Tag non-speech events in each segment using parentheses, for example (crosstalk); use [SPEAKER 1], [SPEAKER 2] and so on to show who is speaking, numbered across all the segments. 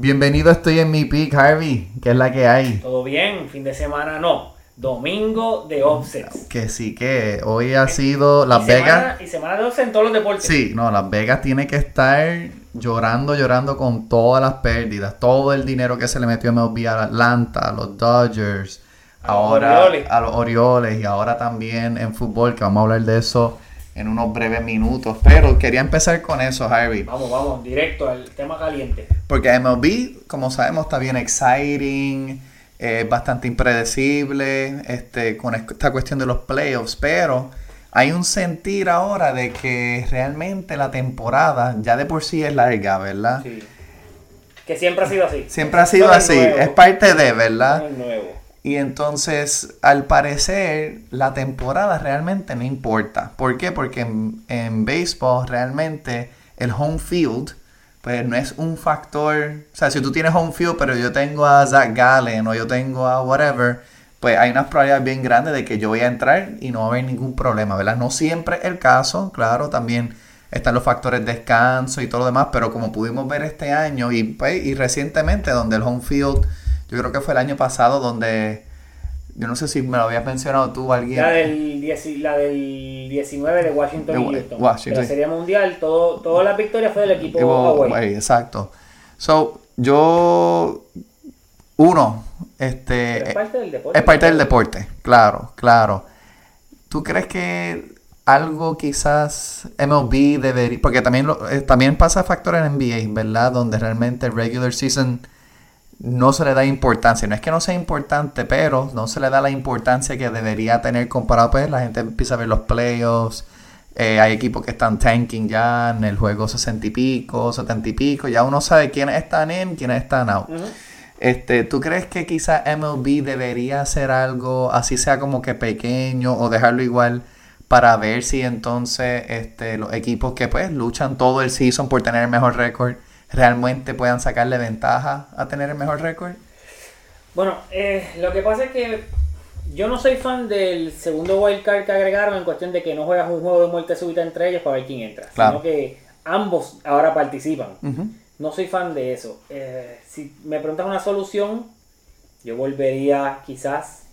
[SPEAKER 1] Bienvenido, estoy en mi peak, Harvey. ¿Qué es la que hay?
[SPEAKER 2] Todo bien, fin de semana no. Domingo de offsets.
[SPEAKER 1] Que sí, que hoy ha sido Las
[SPEAKER 2] y
[SPEAKER 1] Vegas.
[SPEAKER 2] Semana, y semana de offsets en todos los deportes.
[SPEAKER 1] Sí, no, Las Vegas tiene que estar llorando, llorando con todas las pérdidas, todo el dinero que se le metió a MLB a Atlanta, a los Dodgers,
[SPEAKER 2] A
[SPEAKER 1] ahora a los Orioles y ahora también en fútbol, que vamos a hablar de eso en unos breves minutos. Pero quería empezar con eso, Harvey.
[SPEAKER 2] Vamos, vamos, directo al tema caliente.
[SPEAKER 1] Porque MLB, como sabemos, está bien exciting, eh, bastante impredecible, este, con esta cuestión de los playoffs, pero hay un sentir ahora de que realmente la temporada ya de por sí es larga, ¿verdad?
[SPEAKER 2] Sí. Que siempre ha sido así.
[SPEAKER 1] Siempre ha sido
[SPEAKER 2] No es
[SPEAKER 1] así,
[SPEAKER 2] nuevo.
[SPEAKER 1] es parte de,
[SPEAKER 2] No
[SPEAKER 1] ¿verdad?
[SPEAKER 2] es nuevo.
[SPEAKER 1] Y entonces, al parecer, la temporada realmente no importa. ¿Por qué? Porque en, en béisbol realmente el home field, pues no es un factor. O sea, si tú tienes home field, pero yo tengo a Zach Gallen o yo tengo a whatever, pues hay unas probabilidades bien grandes de que yo voy a entrar y no va a haber ningún problema, ¿verdad? No siempre es el caso, claro, también están los factores de descanso y todo lo demás, pero como pudimos ver este año y, pues, y recientemente, donde el home field, yo creo que fue el año pasado, donde yo no sé si me lo habías mencionado tú o alguien.
[SPEAKER 2] La del, dieci- la del 19 de Washington
[SPEAKER 1] De
[SPEAKER 2] y
[SPEAKER 1] Wa-
[SPEAKER 2] Houston.
[SPEAKER 1] Washington.
[SPEAKER 2] De la Serie Mundial, todo, todas las victorias fue del equipo away,
[SPEAKER 1] exacto. So, yo, uno, este,
[SPEAKER 2] Pero es parte del deporte.
[SPEAKER 1] es parte del deporte, claro, claro. ¿Tú crees que algo quizás MLB debería, porque también, lo- eh, también pasa factor en NBA, ¿verdad? Donde realmente regular season no se le da importancia. No es que no sea importante, pero no se le da la importancia que debería tener comparado, pues la gente empieza a ver los playoffs. eh, hay equipos que están tanking ya en el juego 60 y pico, 70 y pico. Ya uno sabe quiénes están in, quiénes están out. Este, ¿Tú crees que quizá MLB debería hacer algo así sea como que pequeño o dejarlo igual para ver si entonces este, los equipos que pues luchan todo el season por tener el mejor récord realmente puedan sacarle ventaja a tener el mejor récord?
[SPEAKER 2] Bueno, eh, lo que pasa es que yo no soy fan del segundo wildcard que agregaron en cuestión de que no juegas un juego de muerte súbita entre ellos para ver quién entra,
[SPEAKER 1] Claro.
[SPEAKER 2] sino que ambos ahora participan. No soy fan de eso. Eh, si me preguntas una solución, yo volvería quizás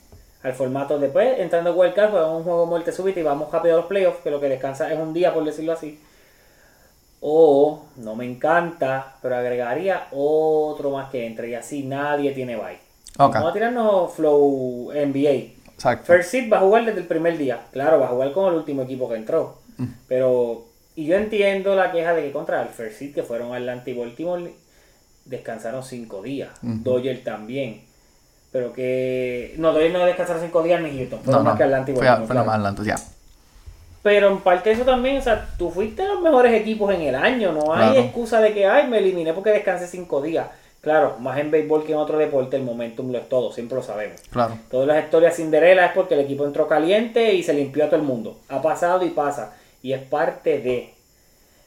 [SPEAKER 2] al formato de pues, entrando en wildcard, jugamos un juego de muerte súbita y vamos rápido a los playoffs, que lo que descansa es un día, por decirlo así. O, no me encanta, pero agregaría otro más que entre y así nadie tiene bye. Vamos a tirarnos flow NBA.
[SPEAKER 1] Exacto.
[SPEAKER 2] First Seed va a jugar desde el primer día. Claro, va a jugar con el último equipo que entró. Pero, y yo entiendo la queja de que contra el First Seed, que fueron Atlanta y Baltimore, descansaron cinco días.
[SPEAKER 1] Ujú.
[SPEAKER 2] Dodgers también. Pero que. No, Dodgers no descansaron cinco días ni Houston. Fueron
[SPEAKER 1] No,
[SPEAKER 2] más
[SPEAKER 1] no.
[SPEAKER 2] que Atlanta y
[SPEAKER 1] Fue,
[SPEAKER 2] Baltimore.
[SPEAKER 1] fue la
[SPEAKER 2] claro.
[SPEAKER 1] más Atlanta, ya.
[SPEAKER 2] Pero en parte de eso también, o sea, tú fuiste los mejores equipos en el año. No hay
[SPEAKER 1] Claro.
[SPEAKER 2] excusa de que, ay, me eliminé porque descansé cinco días. Claro, más en béisbol que en otro deporte, el momentum lo es todo, siempre lo sabemos.
[SPEAKER 1] Claro.
[SPEAKER 2] Todas las historias Cinderella es porque el equipo entró caliente y se limpió a todo el mundo. Ha pasado y pasa. Y es parte de.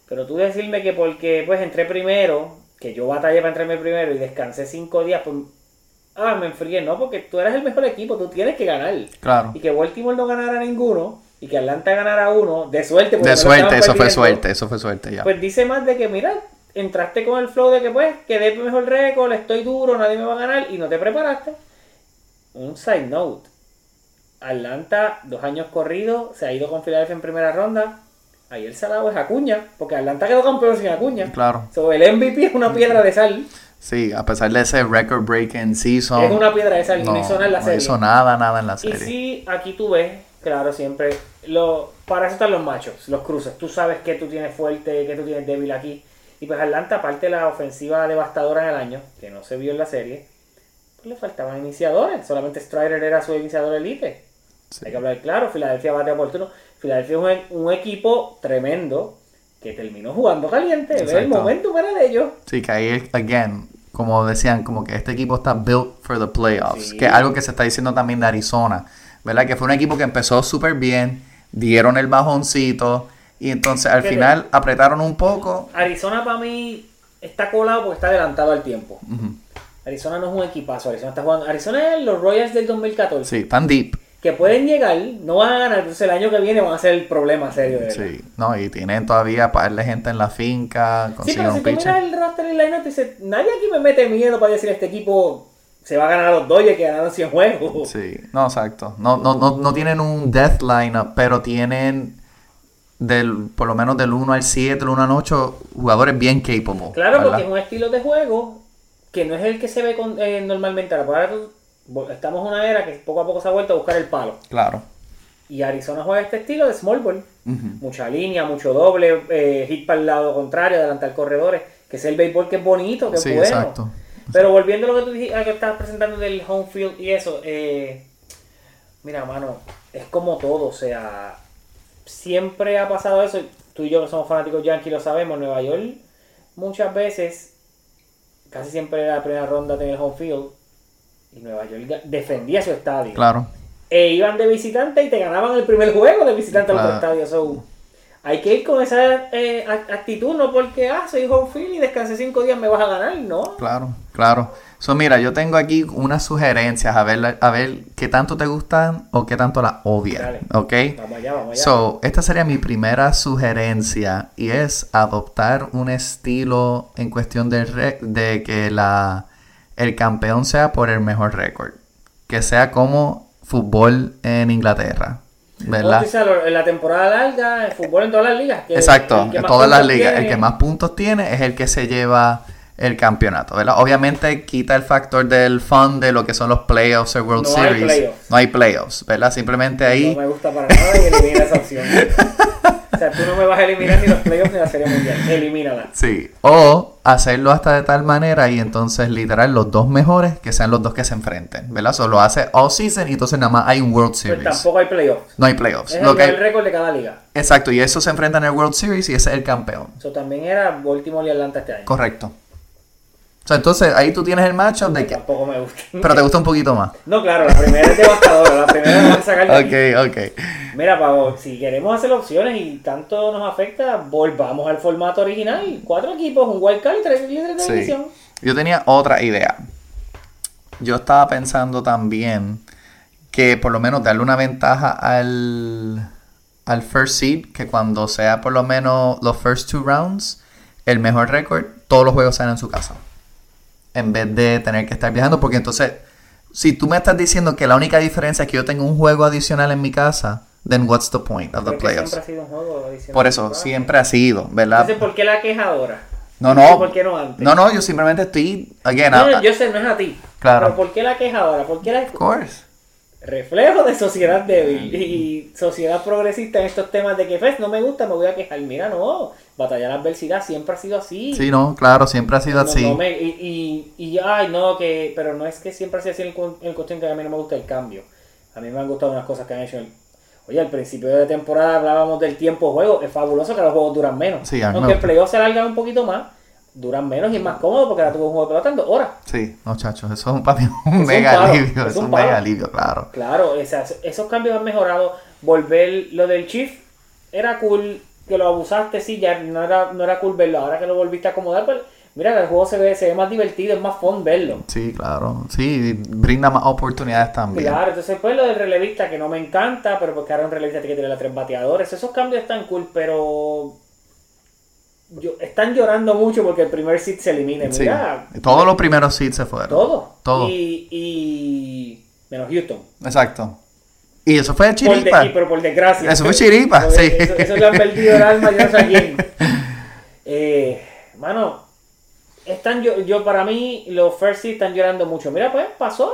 [SPEAKER 2] Pero tú decirme que porque pues entré primero, que yo batallé para entrarme primero y descansé cinco días, pues. Ah, me enfrié, no, porque tú eres el mejor equipo, tú tienes que ganar.
[SPEAKER 1] Claro.
[SPEAKER 2] Y que Baltimore no ganara ninguno y que Atlanta ganara uno, de suerte.
[SPEAKER 1] De
[SPEAKER 2] no
[SPEAKER 1] suerte, eso fue suerte, eso fue suerte, ya.
[SPEAKER 2] Pues dice más de que, mira, entraste con el flow de que pues quedé mejor récord, estoy duro, nadie me va a ganar y no te preparaste. Un side note. Atlanta, dos años corridos, se ha ido con Filadelfia en primera ronda. Ahí el salado es Acuña, porque Atlanta quedó campeón sin Acuña.
[SPEAKER 1] Claro.
[SPEAKER 2] So, el MVP es una piedra de sal.
[SPEAKER 1] Sí, a pesar de ese record breaking season.
[SPEAKER 2] Es una piedra de sal y no,
[SPEAKER 1] no,
[SPEAKER 2] hizo nada en la
[SPEAKER 1] no
[SPEAKER 2] serie.
[SPEAKER 1] hizo nada, nada en la
[SPEAKER 2] Y
[SPEAKER 1] serie.
[SPEAKER 2] sí, aquí tú ves, claro, siempre, lo, para eso están los machos, los cruces. Tú sabes que tú tienes fuerte, que tú tienes débil aquí. Y pues Atlanta, aparte de la ofensiva devastadora en el año, que no se vio en la serie, pues le faltaban iniciadores. Solamente Strider era su iniciador elite.
[SPEAKER 1] Sí.
[SPEAKER 2] Hay que hablar claro, Filadelfia bate oportuno. Filadelfia es un, un equipo tremendo que terminó jugando caliente. El momento de ellos.
[SPEAKER 1] Sí, que ahí, again, como decían, como que este equipo está built for the playoffs.
[SPEAKER 2] Sí.
[SPEAKER 1] Que es algo que se está diciendo también de Arizona. ¿Verdad? Que fue un equipo que empezó súper bien, dieron el bajoncito y entonces al final apretaron un poco.
[SPEAKER 2] Arizona para mí está colado porque está adelantado al tiempo.
[SPEAKER 1] Ujú.
[SPEAKER 2] Arizona no es un equipazo, Arizona está jugando. Arizona es los Royals del 2014.
[SPEAKER 1] Sí, tan deep.
[SPEAKER 2] que pueden llegar, no van a ganar, entonces el año que viene van a ser el problema serio de verdad.
[SPEAKER 1] Sí, no, y tienen todavía para darle gente en la finca,
[SPEAKER 2] Sí, pero si tú miras el roster y el lineup, dices, nadie aquí me mete miedo para decir este equipo se va a ganar a los Dodgers que ganaron 100 juegos. (laughs)
[SPEAKER 1] Sí, no, exacto. No, no, no, no tienen un death lineup, pero tienen del, por lo menos del 1 al 7, del 1 al 8, jugadores bien capable.
[SPEAKER 2] Claro,
[SPEAKER 1] ¿verdad?
[SPEAKER 2] porque es un estilo de juego que no es el que se ve con- eh, normalmente. Ahora vo- estamos en una era que poco a poco se ha vuelto a buscar el palo.
[SPEAKER 1] Claro.
[SPEAKER 2] Y Arizona juega este estilo de small ball. Mucha línea, mucho doble, eh, hit para el lado contrario, adelantar corredores, que es el béisbol que es bonito, que es
[SPEAKER 1] Sí,
[SPEAKER 2] bueno.
[SPEAKER 1] exacto.
[SPEAKER 2] Pero volviendo a lo que tú dijiste, a lo que estabas presentando del home field y eso, eh, mira, mano, es como todo, o sea, siempre ha pasado eso. Tú y yo que somos fanáticos yankees lo sabemos, Nueva York muchas veces, casi siempre era la primera ronda en el home field, y Nueva York defendía su estadio.
[SPEAKER 1] Claro.
[SPEAKER 2] E iban de visitante y te ganaban el primer juego de visitante al
[SPEAKER 1] Claro.
[SPEAKER 2] estadio. So, hay que ir con esa eh, act- actitud, no porque, ah, soy home field y descansé cinco días, me vas a ganar, no.
[SPEAKER 1] Claro, claro. So, mira, yo tengo aquí unas sugerencias a ver, a ver qué tanto te gustan o qué tanto las odias.
[SPEAKER 2] Dale.
[SPEAKER 1] ¿Ok?
[SPEAKER 2] Vamos allá, vamos allá.
[SPEAKER 1] So, esta sería mi primera sugerencia y es adoptar un estilo en cuestión de, re- de que la, el campeón sea por el mejor récord. Que sea como fútbol en Inglaterra. ¿Verdad?
[SPEAKER 2] En la temporada larga, el fútbol en todas las ligas.
[SPEAKER 1] Exacto, en todas las ligas.
[SPEAKER 2] tiene-
[SPEAKER 1] El que más puntos tiene es el que se lleva el campeonato, ¿verdad? Obviamente quita el factor del fun de lo que son los playoffs o World
[SPEAKER 2] No hay
[SPEAKER 1] Series.
[SPEAKER 2] playoffs.
[SPEAKER 1] No hay playoffs, ¿verdad? Simplemente ahí...
[SPEAKER 2] No me gusta para nada y elimina esa opción. (laughs) o sea, tú no me vas a eliminar ni los playoffs ni la serie mundial. Elimínala.
[SPEAKER 1] Sí, o hacerlo hasta de tal manera y entonces literal los dos mejores que sean los dos que se enfrenten, ¿verdad? Solo hace all season y entonces nada más hay un World
[SPEAKER 2] Pues
[SPEAKER 1] Series.
[SPEAKER 2] tampoco hay playoffs.
[SPEAKER 1] No hay playoffs.
[SPEAKER 2] Es
[SPEAKER 1] Lo
[SPEAKER 2] el,
[SPEAKER 1] que-
[SPEAKER 2] el récord de cada liga.
[SPEAKER 1] Exacto, y eso se enfrenta en el World Series y ese es el campeón.
[SPEAKER 2] Eso también era Baltimore y Atlanta este año.
[SPEAKER 1] Correcto. Sea, entonces ahí tú tienes el matchup de que...
[SPEAKER 2] Tampoco me gusta.
[SPEAKER 1] Pero te gusta un poquito más.
[SPEAKER 2] No, claro, la primera es devastadora. La primera van a sacar de aquí. (laughs)
[SPEAKER 1] Ok, ok.
[SPEAKER 2] Mira, Pavo, si queremos hacer opciones y tanto nos afecta, volvamos al formato original. Cuatro equipos, un wild card y tres líderes de
[SPEAKER 1] Sí.
[SPEAKER 2] división.
[SPEAKER 1] Yo tenía otra idea. Yo estaba pensando también que por lo menos darle una ventaja al, al first seed, que cuando sea por lo menos los first two rounds, el mejor récord, todos los juegos sean en su casa. En vez de tener que estar viajando, porque entonces, si tú me estás diciendo que la única diferencia es que yo tengo un juego adicional en mi casa, then what's the point of the playoffs?
[SPEAKER 2] siempre ha sido un juego adicional.
[SPEAKER 1] Por eso, siempre ha sido, ¿verdad?
[SPEAKER 2] Entonces, ¿por qué la queja ahora?
[SPEAKER 1] No,
[SPEAKER 2] ¿Y
[SPEAKER 1] no.
[SPEAKER 2] ¿Por qué no antes?
[SPEAKER 1] No, no, yo simplemente estoy, again,
[SPEAKER 2] no, yo sé, no es a ti.
[SPEAKER 1] Claro.
[SPEAKER 2] Pero ¿por qué la queja ahora? ¿Por qué la
[SPEAKER 1] of course.
[SPEAKER 2] Reflejo de sociedad débil y sociedad progresista en estos temas de que pues, no me gusta, me voy a quejar? Mira, no, batallar la adversidad siempre ha sido así.
[SPEAKER 1] Sí, no, claro, siempre ha sido
[SPEAKER 2] No,
[SPEAKER 1] así.
[SPEAKER 2] no me- y, y, y, ay, no, que, pero no es que siempre ha sido así en, cu- en cuestión que a mí no me gusta el cambio. A mí me han gustado unas cosas que han hecho. en- Oye, al principio de temporada hablábamos del tiempo de juego. Es fabuloso que los juegos duran menos.
[SPEAKER 1] Sí,
[SPEAKER 2] Aunque el playoff se alarga un poquito más, duran menos y es más cómodo porque ahora tuve un juego de pelota en dos horas.
[SPEAKER 1] Sí, muchachos, eso es un, papi, un mega alivio,
[SPEAKER 2] es (laughs)
[SPEAKER 1] es
[SPEAKER 2] un
[SPEAKER 1] un mega alivio, claro.
[SPEAKER 2] Claro, esas- esos cambios han mejorado. Volver lo del Chief era cool, que lo abusaste, sí, ya no era, no era cool verlo. Ahora que lo volviste a acomodar, pues mira, el juego se ve, se ve más divertido, es más fun verlo.
[SPEAKER 1] Sí, claro, sí, brinda más oportunidades también.
[SPEAKER 2] Claro, entonces pues lo del relevista que no me encanta, pero porque ahora un relevista tiene que tener a tres bateadores. Esos cambios están cool, pero yo, están llorando mucho porque el primer seed se elimine.
[SPEAKER 1] Sí,
[SPEAKER 2] Mira,
[SPEAKER 1] todos los primeros seeds se fueron.
[SPEAKER 2] todo.
[SPEAKER 1] Todo.
[SPEAKER 2] Y, y menos Houston.
[SPEAKER 1] Exacto. Y eso fue
[SPEAKER 2] Por de-
[SPEAKER 1] chiripa.
[SPEAKER 2] y- pero por desgracia.
[SPEAKER 1] Eso fue chiripa, sí.
[SPEAKER 2] Eso, eso le han perdido el alma, yo no sé quién. Eh, mano, están yo, yo para mí los first seed están llorando mucho. Mira, pues pasó.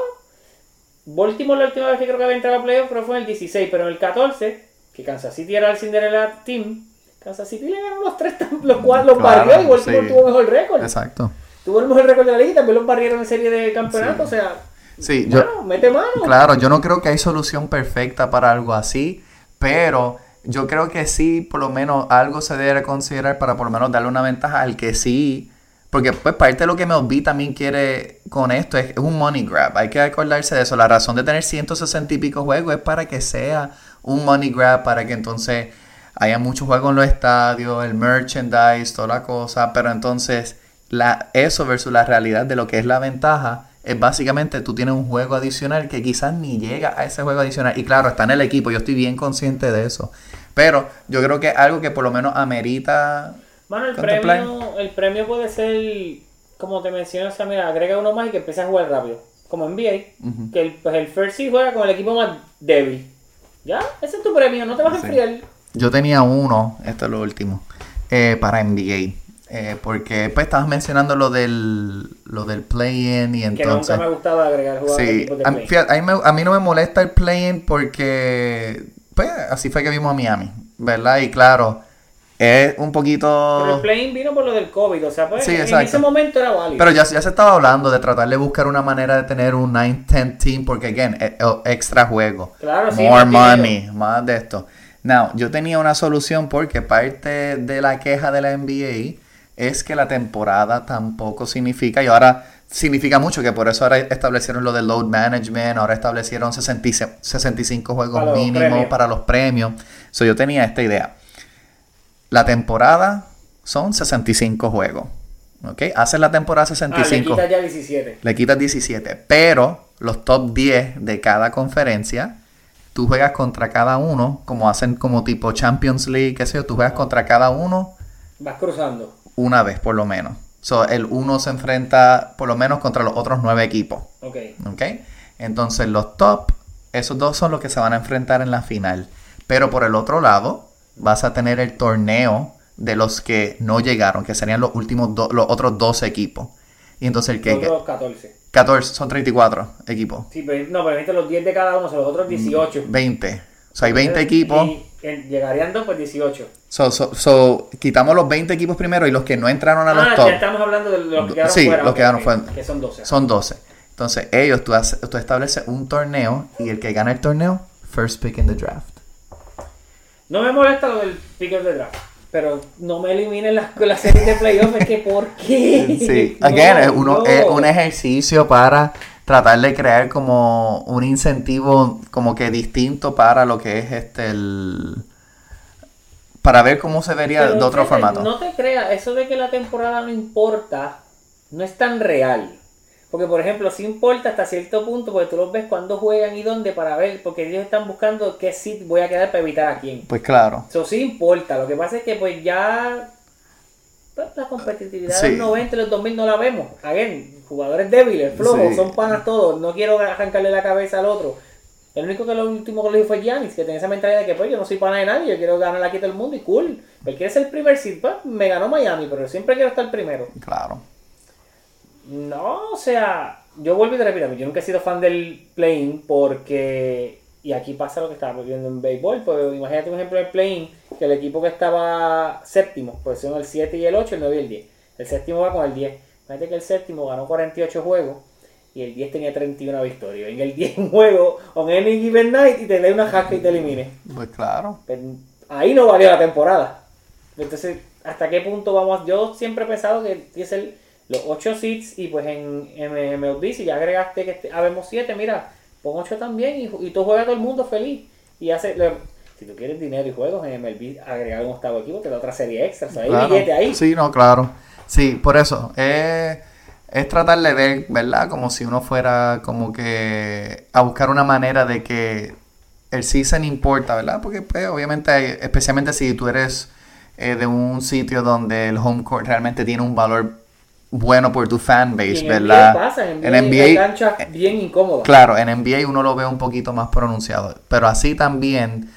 [SPEAKER 2] Baltimore la última vez que creo que había entrado a playoff, pero fue en el 16, pero en el 14, que Kansas City era el Cinderella Team, Kansas City le ganó los tres, los cuatro, los
[SPEAKER 1] Claro,
[SPEAKER 2] barrió y Baltimore
[SPEAKER 1] sí.
[SPEAKER 2] tuvo mejor récord.
[SPEAKER 1] Exacto.
[SPEAKER 2] Tuvo el mejor récord de la liga y también los barrieron en serie de campeonato, o sea,
[SPEAKER 1] Sí, yo,
[SPEAKER 2] mano, mete mano.
[SPEAKER 1] Claro, yo no creo que hay solución perfecta para algo así, pero yo creo que sí, por lo menos algo se debe considerar para por lo menos darle una ventaja al que sí, porque pues parte de lo que MLB también quiere con esto es, es un money grab, hay que acordarse de eso, la razón de tener 160 y pico juegos es para que sea un money grab, para que entonces haya muchos juegos en los estadios, el merchandise, toda la cosa, pero entonces la, eso versus la realidad de lo que es la ventaja es básicamente tú tienes un juego adicional que quizás ni llega a ese juego adicional. Y claro, está en el equipo, yo estoy bien consciente de eso. Pero yo creo que es algo que por lo menos amerita.
[SPEAKER 2] Bueno, el premio, el premio puede ser, como te mencioné, o sea, mira, agrega uno más y que empiece a jugar rápido. Como NBA, que el, pues el First Seed juega con el equipo más débil. Ya, ese es tu premio, no te vas a enfriar.
[SPEAKER 1] Yo tenía uno, esto es lo último, eh, para NBA. Eh, porque pues estabas mencionando lo del lo del play-in y entonces...
[SPEAKER 2] Que nunca me gustaba agregar jugadores
[SPEAKER 1] sí, a, mí a, mí no me molesta el play-in porque pues así fue que vimos a Miami, ¿verdad? Y claro, es un poquito...
[SPEAKER 2] Pero el play-in vino por lo del COVID, o sea, pues en ese momento era válido.
[SPEAKER 1] Pero ya, ya se estaba hablando de tratar de buscar una manera de tener un 9-10 team porque, again, e, extra juego.
[SPEAKER 2] Claro,
[SPEAKER 1] sí. More money, más de esto. Now, yo tenía una solución porque parte de la queja de la NBA es que la temporada tampoco significa, y ahora significa mucho, que por eso ahora establecieron lo del load management, ahora establecieron 65 juegos mínimos para los premios. So, yo tenía esta idea. La temporada son 65 juegos. ¿Ok? Haces la temporada 65. Ah, le
[SPEAKER 2] quitas ya 17.
[SPEAKER 1] Le quitas 17. Pero los top 10 de cada conferencia, tú juegas contra cada uno, como hacen como tipo Champions League, qué sé yo, tú juegas contra cada uno.
[SPEAKER 2] Vas cruzando
[SPEAKER 1] una vez por lo menos. So, el uno se enfrenta por lo menos contra los otros nueve equipos.
[SPEAKER 2] Ok.
[SPEAKER 1] Entonces los top, esos dos son los que se van a enfrentar en la final. Pero por el otro lado, vas a tener el torneo de los que no llegaron, que serían los últimos los otros dos equipos. Y entonces el que...
[SPEAKER 2] Los otros 14.
[SPEAKER 1] 14, son 34 equipos.
[SPEAKER 2] Sí, pero no, pero los 10 de cada uno, son los otros 18.
[SPEAKER 1] 20. O sea, hay 20 equipos.
[SPEAKER 2] Y llegarían dos, pues 18.
[SPEAKER 1] So, so, quitamos los 20 equipos primero y los que no entraron a los
[SPEAKER 2] ah,
[SPEAKER 1] top.
[SPEAKER 2] Ya estamos hablando de los que quedaron
[SPEAKER 1] sí,
[SPEAKER 2] fuera.
[SPEAKER 1] los que quedaron fuera.
[SPEAKER 2] Que son 12.
[SPEAKER 1] Son 12. Entonces, ellos, tú, tú estableces un torneo y el que gana el torneo, first pick in the draft.
[SPEAKER 2] No me molesta lo del pick of the draft. Pero no me eliminen las, la serie de playoffs, es que ¿por qué?
[SPEAKER 1] Sí, again, es, uno, es un ejercicio para tratar de crear como un incentivo como que distinto para lo que es este el para ver cómo se vería de otro formato.
[SPEAKER 2] No te creas, eso de que la temporada no importa no es tan real. Porque, por ejemplo, sí importa hasta cierto punto, porque tú los ves cuando juegan y dónde para ver, porque ellos están buscando qué sit voy a quedar para evitar a quién.
[SPEAKER 1] Pues claro.
[SPEAKER 2] Eso sí importa. Lo que pasa es que, pues ya pues, la competitividad de los 90 y los 2000 no la vemos. Again, jugadores débiles, flojos, son panas todos. No quiero arrancarle la cabeza al otro. El único que lo último que lo dijo fue Giannis, que tenía esa mentalidad de que pues yo no soy pana de nadie, yo quiero ganar aquí todo el mundo y cool. Él quiere ser el primer seed, pues, me ganó Miami, pero siempre quiero estar primero.
[SPEAKER 1] Claro.
[SPEAKER 2] No, o sea, yo vuelvo y te repito, yo nunca he sido fan del playing porque, y aquí pasa lo que estaba viendo en béisbol, pues imagínate un ejemplo del playing, que el equipo que estaba séptimo, pues son el 7 y el 8, el 9 y el 10. El séptimo va con el 10. Imagínate que el séptimo ganó 48 juegos y el 10 tenía 31 victorias. En el 10 un (laughs) juego on any given night y te lee una jaca y te elimine.
[SPEAKER 1] Pues claro.
[SPEAKER 2] Pues, ahí no valió la temporada. Entonces, ¿hasta qué punto vamos? Yo siempre he pensado que tiene ser los 8 seats y pues en, MLB si ya agregaste que habemos 7, mira, pon 8 también y, y tú juegas todo el mundo feliz. Y hace, si tú quieres dinero y juegos en MLB, agregar un octavo equipo, te da otra serie extra. O sea, hay billete ahí.
[SPEAKER 1] Sí, no, claro. Sí, por eso. Eh, es tratar de ver, ¿verdad? Como si uno fuera como que a buscar una manera de que el season importa, ¿verdad? Porque pues, obviamente, especialmente si tú eres eh, de un sitio donde el home court realmente tiene un valor bueno por tu fanbase, ¿verdad?
[SPEAKER 2] Pasa, en NBA, cancha bien incómoda.
[SPEAKER 1] Claro, en NBA uno lo ve un poquito más pronunciado, pero así también,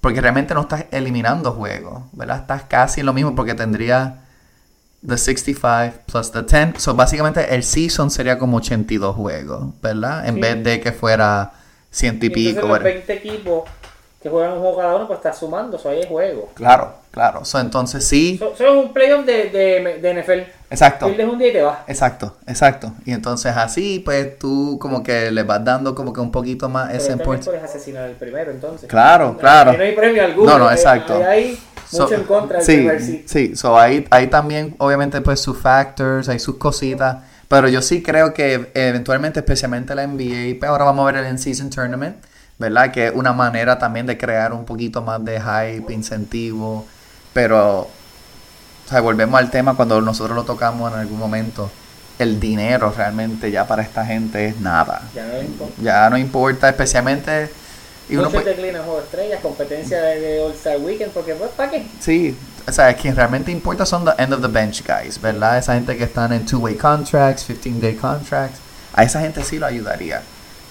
[SPEAKER 1] porque realmente no estás eliminando juegos, ¿verdad? Estás casi en lo mismo porque tendría the 65 plus the 10. So, básicamente el season sería como 82 juegos, ¿verdad? En vez de que fuera ciento y, pico.
[SPEAKER 2] Los 20 equipos que juegan un juego cada uno, pues está sumando, eso ahí es juego.
[SPEAKER 1] Claro, claro. So, entonces sí.
[SPEAKER 2] Eso es un playoff de, de, de, NFL.
[SPEAKER 1] Exacto.
[SPEAKER 2] Pierdes un día y te vas.
[SPEAKER 1] Exacto, exacto. Y entonces así, pues tú como que le vas dando como que un poquito más
[SPEAKER 2] Pero
[SPEAKER 1] ese
[SPEAKER 2] este puedes asesinar el primero, entonces.
[SPEAKER 1] Claro, claro.
[SPEAKER 2] no hay premio alguno.
[SPEAKER 1] No, no, exacto.
[SPEAKER 2] Hay, mucho en contra del
[SPEAKER 1] sí,
[SPEAKER 2] sí.
[SPEAKER 1] Sí, so hay, hay también, obviamente, pues sus factors, hay sus cositas. Pero yo sí creo que eventualmente, especialmente la NBA, pues ahora vamos a ver el in-season tournament ¿verdad? Que es una manera también de crear un poquito más de hype, incentivo, pero, o sea, volvemos al tema cuando nosotros lo tocamos en algún momento. el dinero realmente ya para esta gente es nada.
[SPEAKER 2] Ya no importa.
[SPEAKER 1] Ya no importa, especialmente... Y uno
[SPEAKER 2] Mucho
[SPEAKER 1] puede-
[SPEAKER 2] declina en Juego Estrellas, competencia de, de All Star Weekend, porque pues, ¿para qué?
[SPEAKER 1] Sí, o sea, quien realmente importa son the end of the bench guys, ¿verdad? Esa gente que están en two-way contracts, 15-day contracts. A esa gente sí lo ayudaría.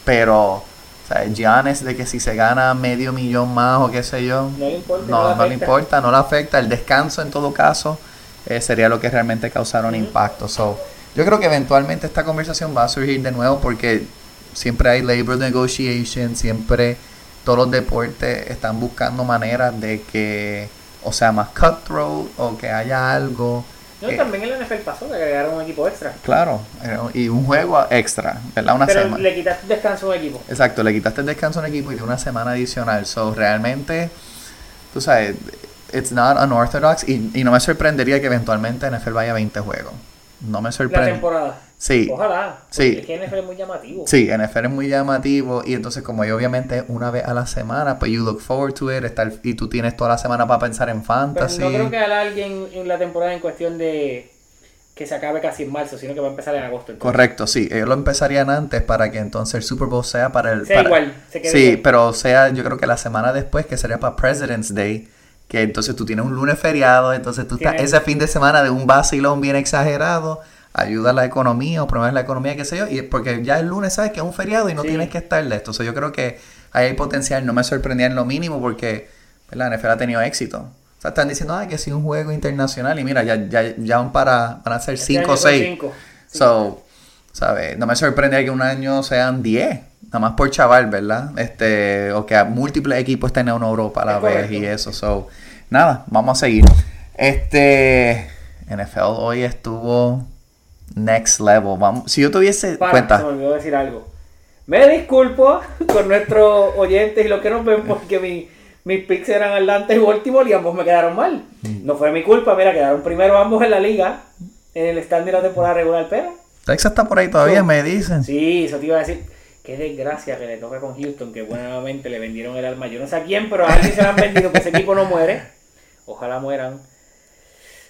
[SPEAKER 1] Pero, sea, Giannis de que si se gana medio millón más o qué sé yo,
[SPEAKER 2] No le importa,
[SPEAKER 1] no,
[SPEAKER 2] no le
[SPEAKER 1] no le
[SPEAKER 2] afecta.
[SPEAKER 1] importa, no le afecta. El descanso en todo caso eh, sería lo que realmente causaron
[SPEAKER 2] Ujú.
[SPEAKER 1] impacto. So, yo creo que eventualmente esta conversación va a surgir de nuevo porque siempre hay labor negotiation, siempre todos los deportes están buscando maneras de que o sea más cutthroat o que haya algo.
[SPEAKER 2] No,
[SPEAKER 1] eh,
[SPEAKER 2] también en la NFL pasó, le agregaron un equipo extra.
[SPEAKER 1] claro, eh, y un juego extra, ¿verdad? Una
[SPEAKER 2] Pero
[SPEAKER 1] semana.
[SPEAKER 2] le quitaste descanso a un equipo.
[SPEAKER 1] Exacto, le quitaste el descanso a un equipo y de una semana adicional. So, realmente, tú sabes, it's not unorthodox y, y no me sorprendería que eventualmente NFL vaya a 20 juegos. No me
[SPEAKER 2] La
[SPEAKER 1] sorprende.
[SPEAKER 2] temporada.
[SPEAKER 1] Sí,
[SPEAKER 2] Ojalá.
[SPEAKER 1] Sí.
[SPEAKER 2] Es que NFL es muy llamativo.
[SPEAKER 1] sí, NFL es muy llamativo y entonces como yo obviamente es una vez a la semana, pues you look forward to it estar, y tú tienes toda la semana para pensar en
[SPEAKER 2] Pero
[SPEAKER 1] fantasy.
[SPEAKER 2] no creo que alarguen en la temporada en cuestión de que se acabe casi en marzo, sino que va a empezar en agosto. entonces.
[SPEAKER 1] Correcto, sí, ellos lo empezarían antes para que entonces el Super Bowl sea para el...
[SPEAKER 2] Sea
[SPEAKER 1] para-
[SPEAKER 2] igual, se quede
[SPEAKER 1] Sí, pero sea, yo creo que la semana después, que sería para President's Day, que entonces tú tienes un lunes feriado, entonces tú estás ese fin de semana de un vacilón bien exagerado, ayuda a la economía o promueve la economía, qué sé yo, y porque ya el lunes sabes que es un feriado y no
[SPEAKER 2] Sí.
[SPEAKER 1] tienes que estar de esto. So, yo creo que ahí hay potencial, no me sorprendía en lo mínimo porque la NFL ha tenido éxito. O sea, están diciendo, ah, que sí, un juego internacional y mira, ya, ya, ya van para, van a ser
[SPEAKER 2] Este
[SPEAKER 1] 5
[SPEAKER 2] año
[SPEAKER 1] o
[SPEAKER 2] son
[SPEAKER 1] 6.
[SPEAKER 2] cinco.
[SPEAKER 1] So, ¿sabes? No me sorprende que un año sean 10, nada más por chaval, ¿verdad? Este, o que múltiples equipos estén en Europa a la
[SPEAKER 2] Es
[SPEAKER 1] vez
[SPEAKER 2] correcto.
[SPEAKER 1] y eso. So, nada, vamos a seguir. Este, NFL hoy estuvo next level. Vamos, si yo tuviese
[SPEAKER 2] Para,
[SPEAKER 1] cuenta,
[SPEAKER 2] se me olvidó decir algo. Me disculpo (laughs) con nuestros oyentes y los que nos ven porque mi- mis picks eran Atlanta y Baltimore y ambos me quedaron mal.
[SPEAKER 1] Mm.
[SPEAKER 2] No fue mi culpa, mira, quedaron primero ambos en la liga, en el stand de la temporada regular, pero
[SPEAKER 1] Texas está por ahí todavía, me dicen.
[SPEAKER 2] sí, eso te iba a decir. Qué desgracia que le toca con Houston, que buenamente le vendieron el alma. Yo no sé a quién, pero a alguien se lo han vendido, que ese equipo no muere. Ojalá mueran.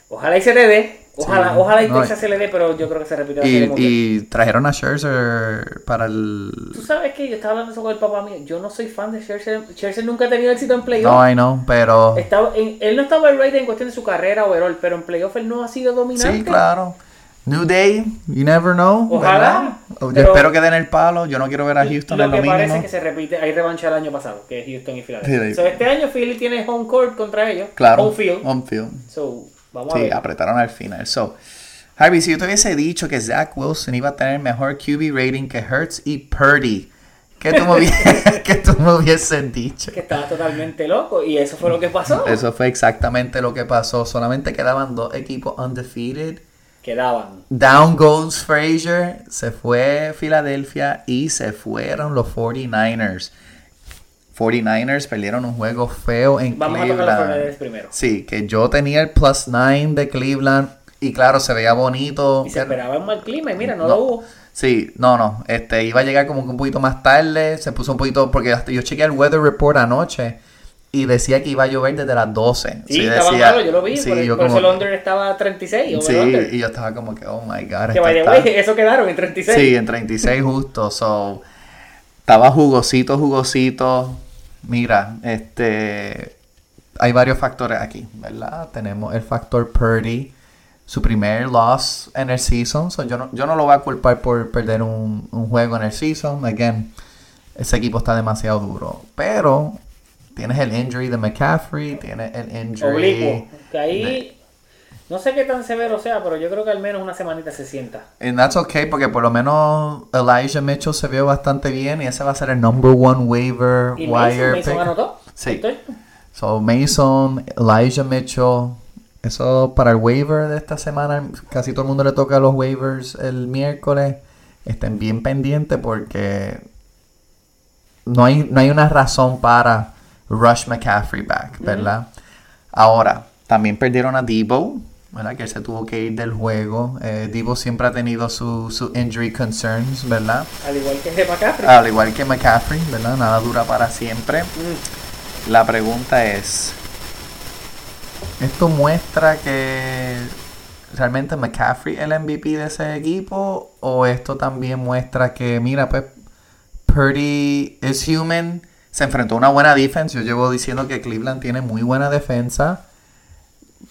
[SPEAKER 2] Ojalá y se le dé. Ojalá,
[SPEAKER 1] Sí.
[SPEAKER 2] ojalá y
[SPEAKER 1] No,
[SPEAKER 2] Texas se le dé, pero yo creo que se repite
[SPEAKER 1] Y, trajeron a Scherzer para el...
[SPEAKER 2] Tú sabes que yo estaba hablando eso con el papá mío. Yo no soy fan de Scherzer. Scherzer nunca ha tenido éxito en playoff.
[SPEAKER 1] No, I know, pero...
[SPEAKER 2] Estaba en- él no estaba right en cuestión de su carrera overall, pero en playoff él no ha sido dominante.
[SPEAKER 1] Sí, claro. New Day, you never know.
[SPEAKER 2] Ojalá,
[SPEAKER 1] ¿verdad? Yo
[SPEAKER 2] pero-
[SPEAKER 1] espero que den el palo. Yo no quiero ver a Houston
[SPEAKER 2] lo
[SPEAKER 1] en lo
[SPEAKER 2] que
[SPEAKER 1] mínimo.
[SPEAKER 2] parece que se repite, hay revancha el año pasado, que es Houston y Philadelphia.
[SPEAKER 1] Sí.
[SPEAKER 2] So, este año Philly tiene home court contra ellos.
[SPEAKER 1] Claro.
[SPEAKER 2] Home field.
[SPEAKER 1] Home field.
[SPEAKER 2] So, vamos a
[SPEAKER 1] Sí,
[SPEAKER 2] ver.
[SPEAKER 1] apretaron al final. So, Harvey, si yo te hubiese dicho que Zach Wilson iba a tener mejor QB rating que Hertz y Purdy, ¿qué tú me hubiese, (laughs) (laughs) ¿qué tú me hubieses dicho?
[SPEAKER 2] Que estaba totalmente loco y eso fue lo que pasó.
[SPEAKER 1] Eso fue exactamente lo que pasó. Solamente quedaban dos equipos undefeated.
[SPEAKER 2] Quedaban.
[SPEAKER 1] Down goes Frazier, se fue Filadelfia y se fueron los 49ers. 49ers perdieron un juego feo en
[SPEAKER 2] Vamos a tocar los
[SPEAKER 1] Cleveland.
[SPEAKER 2] Fornaders primero.
[SPEAKER 1] Sí, que yo tenía el plus 9 de Cleveland y claro, se veía bonito.
[SPEAKER 2] Y se
[SPEAKER 1] pero-
[SPEAKER 2] esperaba un mal clima y mira, no,
[SPEAKER 1] No.
[SPEAKER 2] lo hubo.
[SPEAKER 1] Sí, no, no, este iba a llegar como que un poquito más tarde, se puso un poquito, porque hasta yo chequeé el weather report anoche y decía que iba a llover desde las 12.
[SPEAKER 2] Sí, estaba malo, yo lo vi.
[SPEAKER 1] Sí,
[SPEAKER 2] por,
[SPEAKER 1] yo
[SPEAKER 2] por
[SPEAKER 1] como
[SPEAKER 2] eso el under estaba a 36. over
[SPEAKER 1] Sí, y yo estaba como que, oh my god.
[SPEAKER 2] Que
[SPEAKER 1] está-
[SPEAKER 2] way, (laughs) eso quedaron en 36.
[SPEAKER 1] Sí, en 36 justo. So, estaba jugosito, jugosito. Mira, este. Hay varios factores aquí, ¿verdad? Tenemos el factor Purdy, su primer loss en el season. So, yo, no, yo no lo voy a culpar por perder un, un juego en el season. Again, ese equipo está demasiado duro. Pero tienes el injury de McCaffrey, tienes el injury.
[SPEAKER 2] Oblicuo. Que ahí, no sé qué tan severo sea, pero yo creo que al menos una semanita se sienta.
[SPEAKER 1] And that's okay, porque por lo menos Elijah Mitchell se vio bastante bien y ese va a ser el number one waiver
[SPEAKER 2] Y Mason,
[SPEAKER 1] wire
[SPEAKER 2] Mason
[SPEAKER 1] pick.
[SPEAKER 2] anotó.
[SPEAKER 1] Sí.
[SPEAKER 2] ¿Estoy?
[SPEAKER 1] So Mason, Elijah Mitchell, eso para el waiver de esta semana, casi todo el mundo le toca los waivers el miércoles. Estén bien pendientes porque no hay, no hay una razón para rush McCaffrey back, ¿verdad? Ahora, también perdieron a Debo, ¿verdad? Que se tuvo que ir del juego. Eh, Debo siempre ha tenido sus su injury concerns, ¿verdad?
[SPEAKER 2] Al igual que McCaffrey.
[SPEAKER 1] Al igual que McCaffrey, ¿verdad? Nada dura para siempre.
[SPEAKER 2] Mm.
[SPEAKER 1] La pregunta es, ¿esto muestra que realmente McCaffrey el MVP de ese equipo? ¿O esto también muestra que, mira, pues Purdy is human? Se enfrentó a una buena defensa. Yo llevo diciendo que Cleveland tiene muy buena defensa.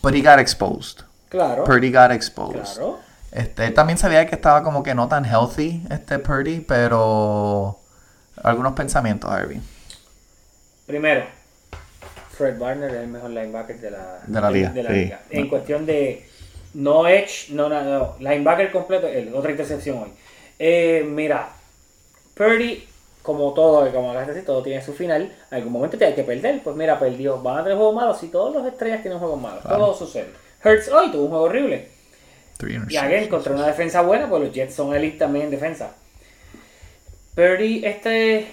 [SPEAKER 1] But he got exposed.
[SPEAKER 2] Claro.
[SPEAKER 1] Purdy got exposed.
[SPEAKER 2] Claro.
[SPEAKER 1] Este, él también sabía que estaba como que no tan healthy, este Purdy, pero algunos pensamientos, Harvey.
[SPEAKER 2] Primero, Fred Warner es el mejor linebacker de la,
[SPEAKER 1] De la liga, sí.
[SPEAKER 2] liga. En cuestión de no edge, no, no, no, linebacker completo, el, otra intercepción hoy. Eh, mira, Purdy, como todo, como decir, todo tiene su final. En algún momento te hay que perder. Pues mira, perdió. Van a tener juegos malos. Si todos los estrellas tienen juegos malos,
[SPEAKER 1] Claro.
[SPEAKER 2] todo sucede. Hurts hoy tuvo un juego horrible. Y again, contra una defensa buena, pues los Jets son elite también en defensa. Purdy, este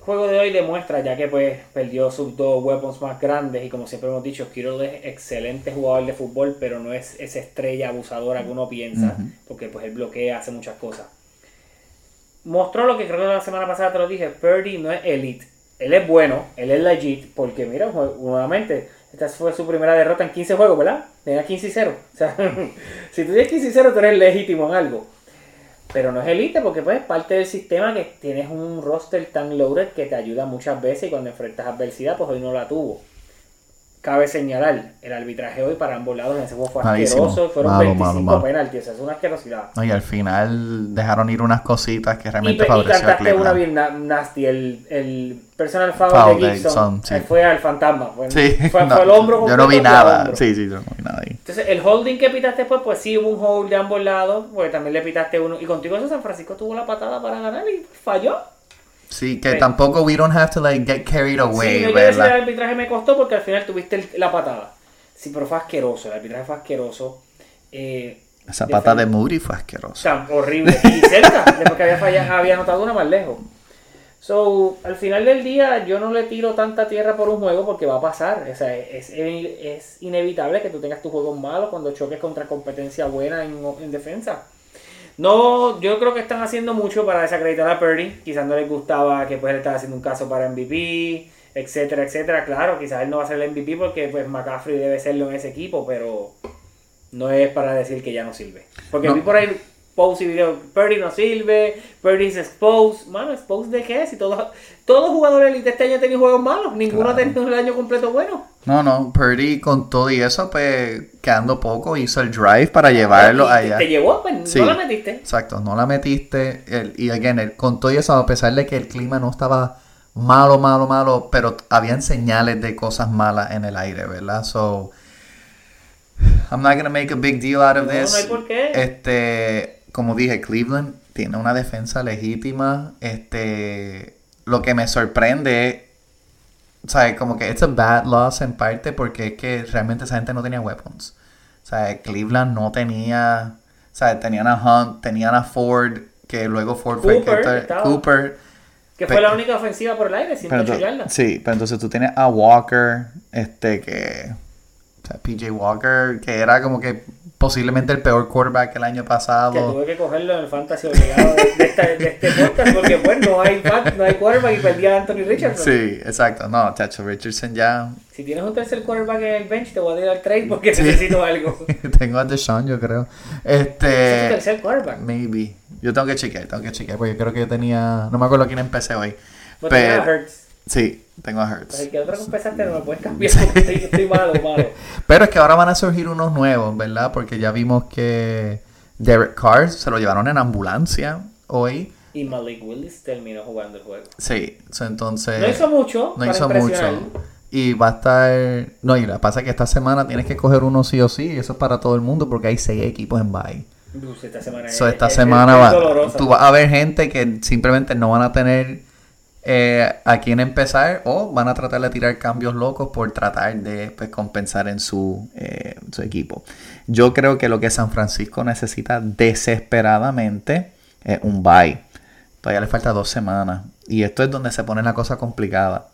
[SPEAKER 2] juego de hoy demuestra, ya que pues perdió sus dos weapons más grandes, y como siempre hemos dicho, Kittle es excelente jugador de fútbol, pero no es esa estrella abusadora que uno piensa, porque pues él bloquea, hace muchas cosas. Mostró lo que creo que la semana pasada te lo dije, Purdy no es elite. Él es bueno, él es legit, porque mira, nuevamente, esta fue su primera derrota en 15 juegos, ¿verdad? Tenía 15 y 0. O sea, (laughs) si tú tienes 15 y 0, tú eres legítimo en algo. Pero no es elite porque pues es parte del sistema que tienes un roster tan loaded que te ayuda muchas veces y cuando enfrentas adversidad, pues hoy no la tuvo. Cabe señalar, el arbitraje hoy para ambos lados en ese juego fue
[SPEAKER 1] Malísimo.
[SPEAKER 2] asqueroso. Fueron
[SPEAKER 1] Malo,
[SPEAKER 2] 25
[SPEAKER 1] malo,
[SPEAKER 2] penaltis, o sea, es una asquerosidad.
[SPEAKER 1] No, y al final dejaron ir unas cositas que
[SPEAKER 2] Y,
[SPEAKER 1] realmente
[SPEAKER 2] y
[SPEAKER 1] favoreció a
[SPEAKER 2] cantaste una bien na- nasty, el, el personal foul,
[SPEAKER 1] Foul
[SPEAKER 2] de Gibson,
[SPEAKER 1] Gibson, sí.
[SPEAKER 2] eh, fue al fantasma. Fue,
[SPEAKER 1] Sí,
[SPEAKER 2] fue, (laughs)
[SPEAKER 1] no,
[SPEAKER 2] fue el hombro
[SPEAKER 1] yo no vi
[SPEAKER 2] y
[SPEAKER 1] nada. Sí, sí, yo no vi nada ahí.
[SPEAKER 2] Entonces, el holding que pitaste después, pues sí hubo un hold de ambos lados, porque también le pitaste uno. Y contigo eso San Francisco tuvo la patada para ganar y falló.
[SPEAKER 1] Sí, que
[SPEAKER 2] Sí.
[SPEAKER 1] tampoco we don't have to like get carried away,
[SPEAKER 2] sí, no quiero decir el
[SPEAKER 1] ¿verdad?
[SPEAKER 2] arbitraje me costó porque al final tuviste el- la patada. Sí, pero fue asqueroso, el arbitraje fue asqueroso. Eh,
[SPEAKER 1] Esa pata de Moody fue
[SPEAKER 2] o
[SPEAKER 1] asquerosa.
[SPEAKER 2] sea, horrible. Y cerca, (laughs) después que había, fallado, había anotado una más lejos. So, al final del día, yo no le tiro tanta tierra por un juego porque va a pasar. O sea, es, es inevitable que tú tengas tus juegos malos cuando choques contra competencia buena en, en defensa. No, yo creo que están haciendo mucho para desacreditar a Purdy. Quizás no les gustaba que pues él estaba haciendo un caso para MVP, etcétera, etcétera. Claro, quizás él no va a ser el MVP porque pues McCaffrey debe serlo en ese equipo, pero no es para decir que ya no sirve. Porque
[SPEAKER 1] No.
[SPEAKER 2] vi por ahí y video, Purdy no sirve, Purdy es exposed. Mano, exposed de qué? Si todos todo jugador elite este año ha tenido juegos malos, ninguno
[SPEAKER 1] Claro.
[SPEAKER 2] ha tenido el año completo bueno.
[SPEAKER 1] No, no, Purdy con todo y eso, pues quedando poco, hizo el drive para llevarlo
[SPEAKER 2] te-
[SPEAKER 1] allá.
[SPEAKER 2] Te llevó, pues
[SPEAKER 1] Sí.
[SPEAKER 2] no la metiste.
[SPEAKER 1] Exacto, no la metiste. el- y again, el- con todo y eso, a pesar de que el clima no estaba malo, malo, malo, pero habían señales de cosas malas en el aire, ¿verdad? So, I'm not gonna make a big deal out of
[SPEAKER 2] No,
[SPEAKER 1] this.
[SPEAKER 2] no hay por qué.
[SPEAKER 1] Este, como dije, Cleveland tiene una defensa legítima. Este, lo que me sorprende es, ¿sabes? Como que it's a bad loss en parte porque es que realmente esa gente no tenía weapons. O sea, Cleveland no tenía, o sea, tenían a Hunt, tenían a Ford, que luego Ford fue el que
[SPEAKER 2] Cooper estaba.
[SPEAKER 1] Cooper.
[SPEAKER 2] Que fue la única ofensiva por el aire, 108
[SPEAKER 1] Pero ento-
[SPEAKER 2] yardas.
[SPEAKER 1] sí, pero entonces tú tienes a Walker, este que, o sea, PJ Walker, que era como que posiblemente el peor quarterback el año
[SPEAKER 2] Que
[SPEAKER 1] pasado.
[SPEAKER 2] tuve que cogerlo en el fantasy obligado de, de esta- de este podcast porque pues no hay, no hay quarterback y perdí a Anthony Richardson.
[SPEAKER 1] Sí, exacto. No, Chacho Richardson ya.
[SPEAKER 2] Si tienes un tercer quarterback en el bench te voy a tirar trade porque
[SPEAKER 1] Sí.
[SPEAKER 2] necesito algo. (laughs)
[SPEAKER 1] Tengo a Deshaun, yo creo.
[SPEAKER 2] Ese es
[SPEAKER 1] Este.
[SPEAKER 2] tercer quarterback.
[SPEAKER 1] Maybe. Yo tengo que chequear, tengo que chequear, porque yo creo que yo tenía. No me acuerdo quién empecé hoy.
[SPEAKER 2] A
[SPEAKER 1] Pero. Sí, tengo a Hurts.
[SPEAKER 2] el que otro que empezaste no me puedes cambiar porque estoy, estoy malo, malo. (laughs)
[SPEAKER 1] Pero es que ahora van a surgir unos nuevos, ¿verdad? Porque ya vimos que Derek Carr se lo llevaron en ambulancia hoy.
[SPEAKER 2] Y Malik Willis terminó jugando el juego.
[SPEAKER 1] Sí, entonces.
[SPEAKER 2] No hizo mucho.
[SPEAKER 1] No hizo mucho. Y va a estar. No, y lo que pasa es que esta semana tienes que coger uno sí o sí. Y eso es para todo el mundo porque hay seis equipos en bye.
[SPEAKER 2] Uf, esta semana,
[SPEAKER 1] So,
[SPEAKER 2] es-
[SPEAKER 1] esta
[SPEAKER 2] es-
[SPEAKER 1] semana
[SPEAKER 2] es
[SPEAKER 1] va, tú vas a ver gente que simplemente no van a tener eh, a quién empezar o van a tratar de tirar cambios locos por tratar de pues, compensar en su, eh, su equipo. Yo creo que lo que San Francisco necesita desesperadamente es un bye. Todavía le falta dos semanas. Y esto es donde se pone la cosa complicada.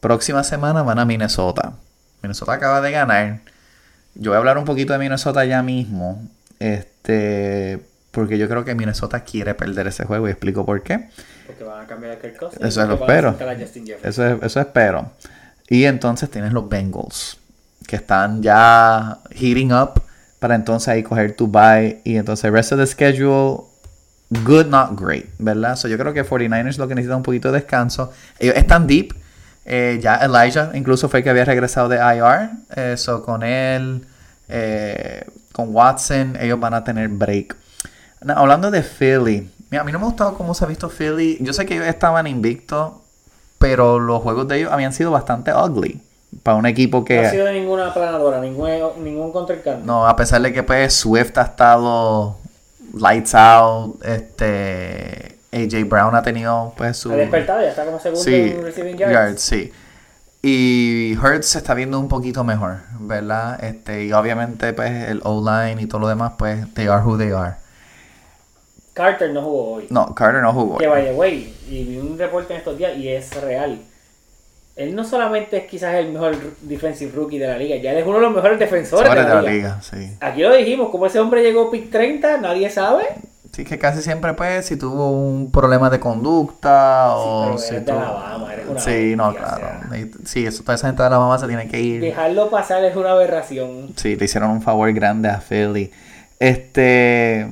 [SPEAKER 1] Próxima semana van a Minnesota. Minnesota acaba de ganar. Yo voy a hablar un poquito de Minnesota ya mismo. Este. Porque yo creo que Minnesota quiere perder ese juego y explico por qué.
[SPEAKER 2] Porque van a cambiar a Kirk.
[SPEAKER 1] Eso es lo espero. Eso, es- eso espero. Y entonces tienes los Bengals. Que están ya heating up para entonces ahí coger tu bye y entonces el resto del schedule good not great, ¿verdad? So yo creo que 49ers lo que necesita un poquito de descanso. Ellos están deep. Eh, ya Elijah incluso fue el que había regresado de IR. Eso con él, eh, con Watson, ellos van a tener break. Now, hablando de Philly, mira, a mí no me ha gustado cómo se ha visto Philly. Yo sé que ellos estaban invictos, pero los juegos de ellos habían sido bastante ugly. Para un equipo que...
[SPEAKER 2] No ha sido ninguna planadora, ningún, ningún contrincante.
[SPEAKER 1] No, a pesar de que pues Swift ha estado lights out, este AJ Brown ha tenido pues su
[SPEAKER 2] Ha despertado, ya está como segundo
[SPEAKER 1] sí,
[SPEAKER 2] en receiving yards.
[SPEAKER 1] sí. Y Hurts se está viendo un poquito mejor, ¿verdad? Este, y obviamente pues el O-line y todo lo demás pues they are who they are.
[SPEAKER 2] Carter no jugó hoy.
[SPEAKER 1] No, Carter no jugó.
[SPEAKER 2] Que vaya, güey. Y vi un reporte en estos días y es real. Él no solamente es quizás el mejor defensive rookie de la liga, ya es uno de los mejores defensores de la, liga.
[SPEAKER 1] sí.
[SPEAKER 2] Aquí lo dijimos, como ese hombre llegó pick 30, nadie sabe.
[SPEAKER 1] Sí, que casi siempre pues si tuvo un problema de conducta o
[SPEAKER 2] pero
[SPEAKER 1] si
[SPEAKER 2] eres de
[SPEAKER 1] tuvo-
[SPEAKER 2] Alabama,
[SPEAKER 1] Sí, no,
[SPEAKER 2] o
[SPEAKER 1] claro. Sí, eso, toda esa gente de Alabama se tiene que ir.
[SPEAKER 2] Dejarlo pasar es una aberración.
[SPEAKER 1] Sí, le hicieron un favor grande a Philly. Este.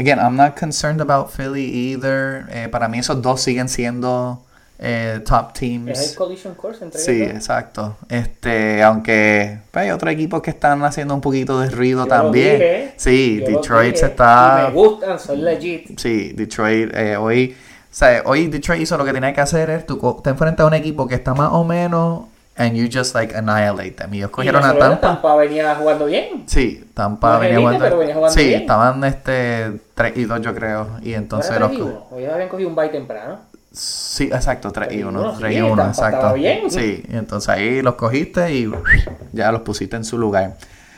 [SPEAKER 1] Again, I'm not concerned about Philly either. Eh, para mí, esos dos siguen siendo eh, top
[SPEAKER 2] Es el
[SPEAKER 1] teams.
[SPEAKER 2] collision course entre
[SPEAKER 1] Sí,
[SPEAKER 2] ellos
[SPEAKER 1] exacto. Este, aunque pues, hay otros equipos que están haciendo un poquito de ruido
[SPEAKER 2] Yo
[SPEAKER 1] también.
[SPEAKER 2] dije,
[SPEAKER 1] sí, Detroit se
[SPEAKER 2] y
[SPEAKER 1] está.
[SPEAKER 2] me gustan, son legit.
[SPEAKER 1] Sí, Detroit eh, hoy. O sea, hoy Detroit hizo lo que tenía que hacer es tú te enfrentas a un equipo que está más o menos and you just like annihilate them. Y ellos
[SPEAKER 2] Y
[SPEAKER 1] cogieron
[SPEAKER 2] no
[SPEAKER 1] a Tampa.
[SPEAKER 2] Tampa venía jugando bien.
[SPEAKER 1] Sí, Tampa
[SPEAKER 2] No
[SPEAKER 1] venía
[SPEAKER 2] elite,
[SPEAKER 1] jugando.
[SPEAKER 2] venía jugando
[SPEAKER 1] sí,
[SPEAKER 2] bien.
[SPEAKER 1] estaban este 3 y 2 yo creo. Y entonces los
[SPEAKER 2] 3 y 1. Hoy habían cogido un bye temprano.
[SPEAKER 1] Sí, exacto, 3 y
[SPEAKER 2] 3 y
[SPEAKER 1] 1.
[SPEAKER 2] uno,
[SPEAKER 1] 3 y
[SPEAKER 2] sí,
[SPEAKER 1] 1,
[SPEAKER 2] Tampa
[SPEAKER 1] exacto.
[SPEAKER 2] bien.
[SPEAKER 1] Sí, entonces ahí los cogiste y ya los pusiste en su lugar.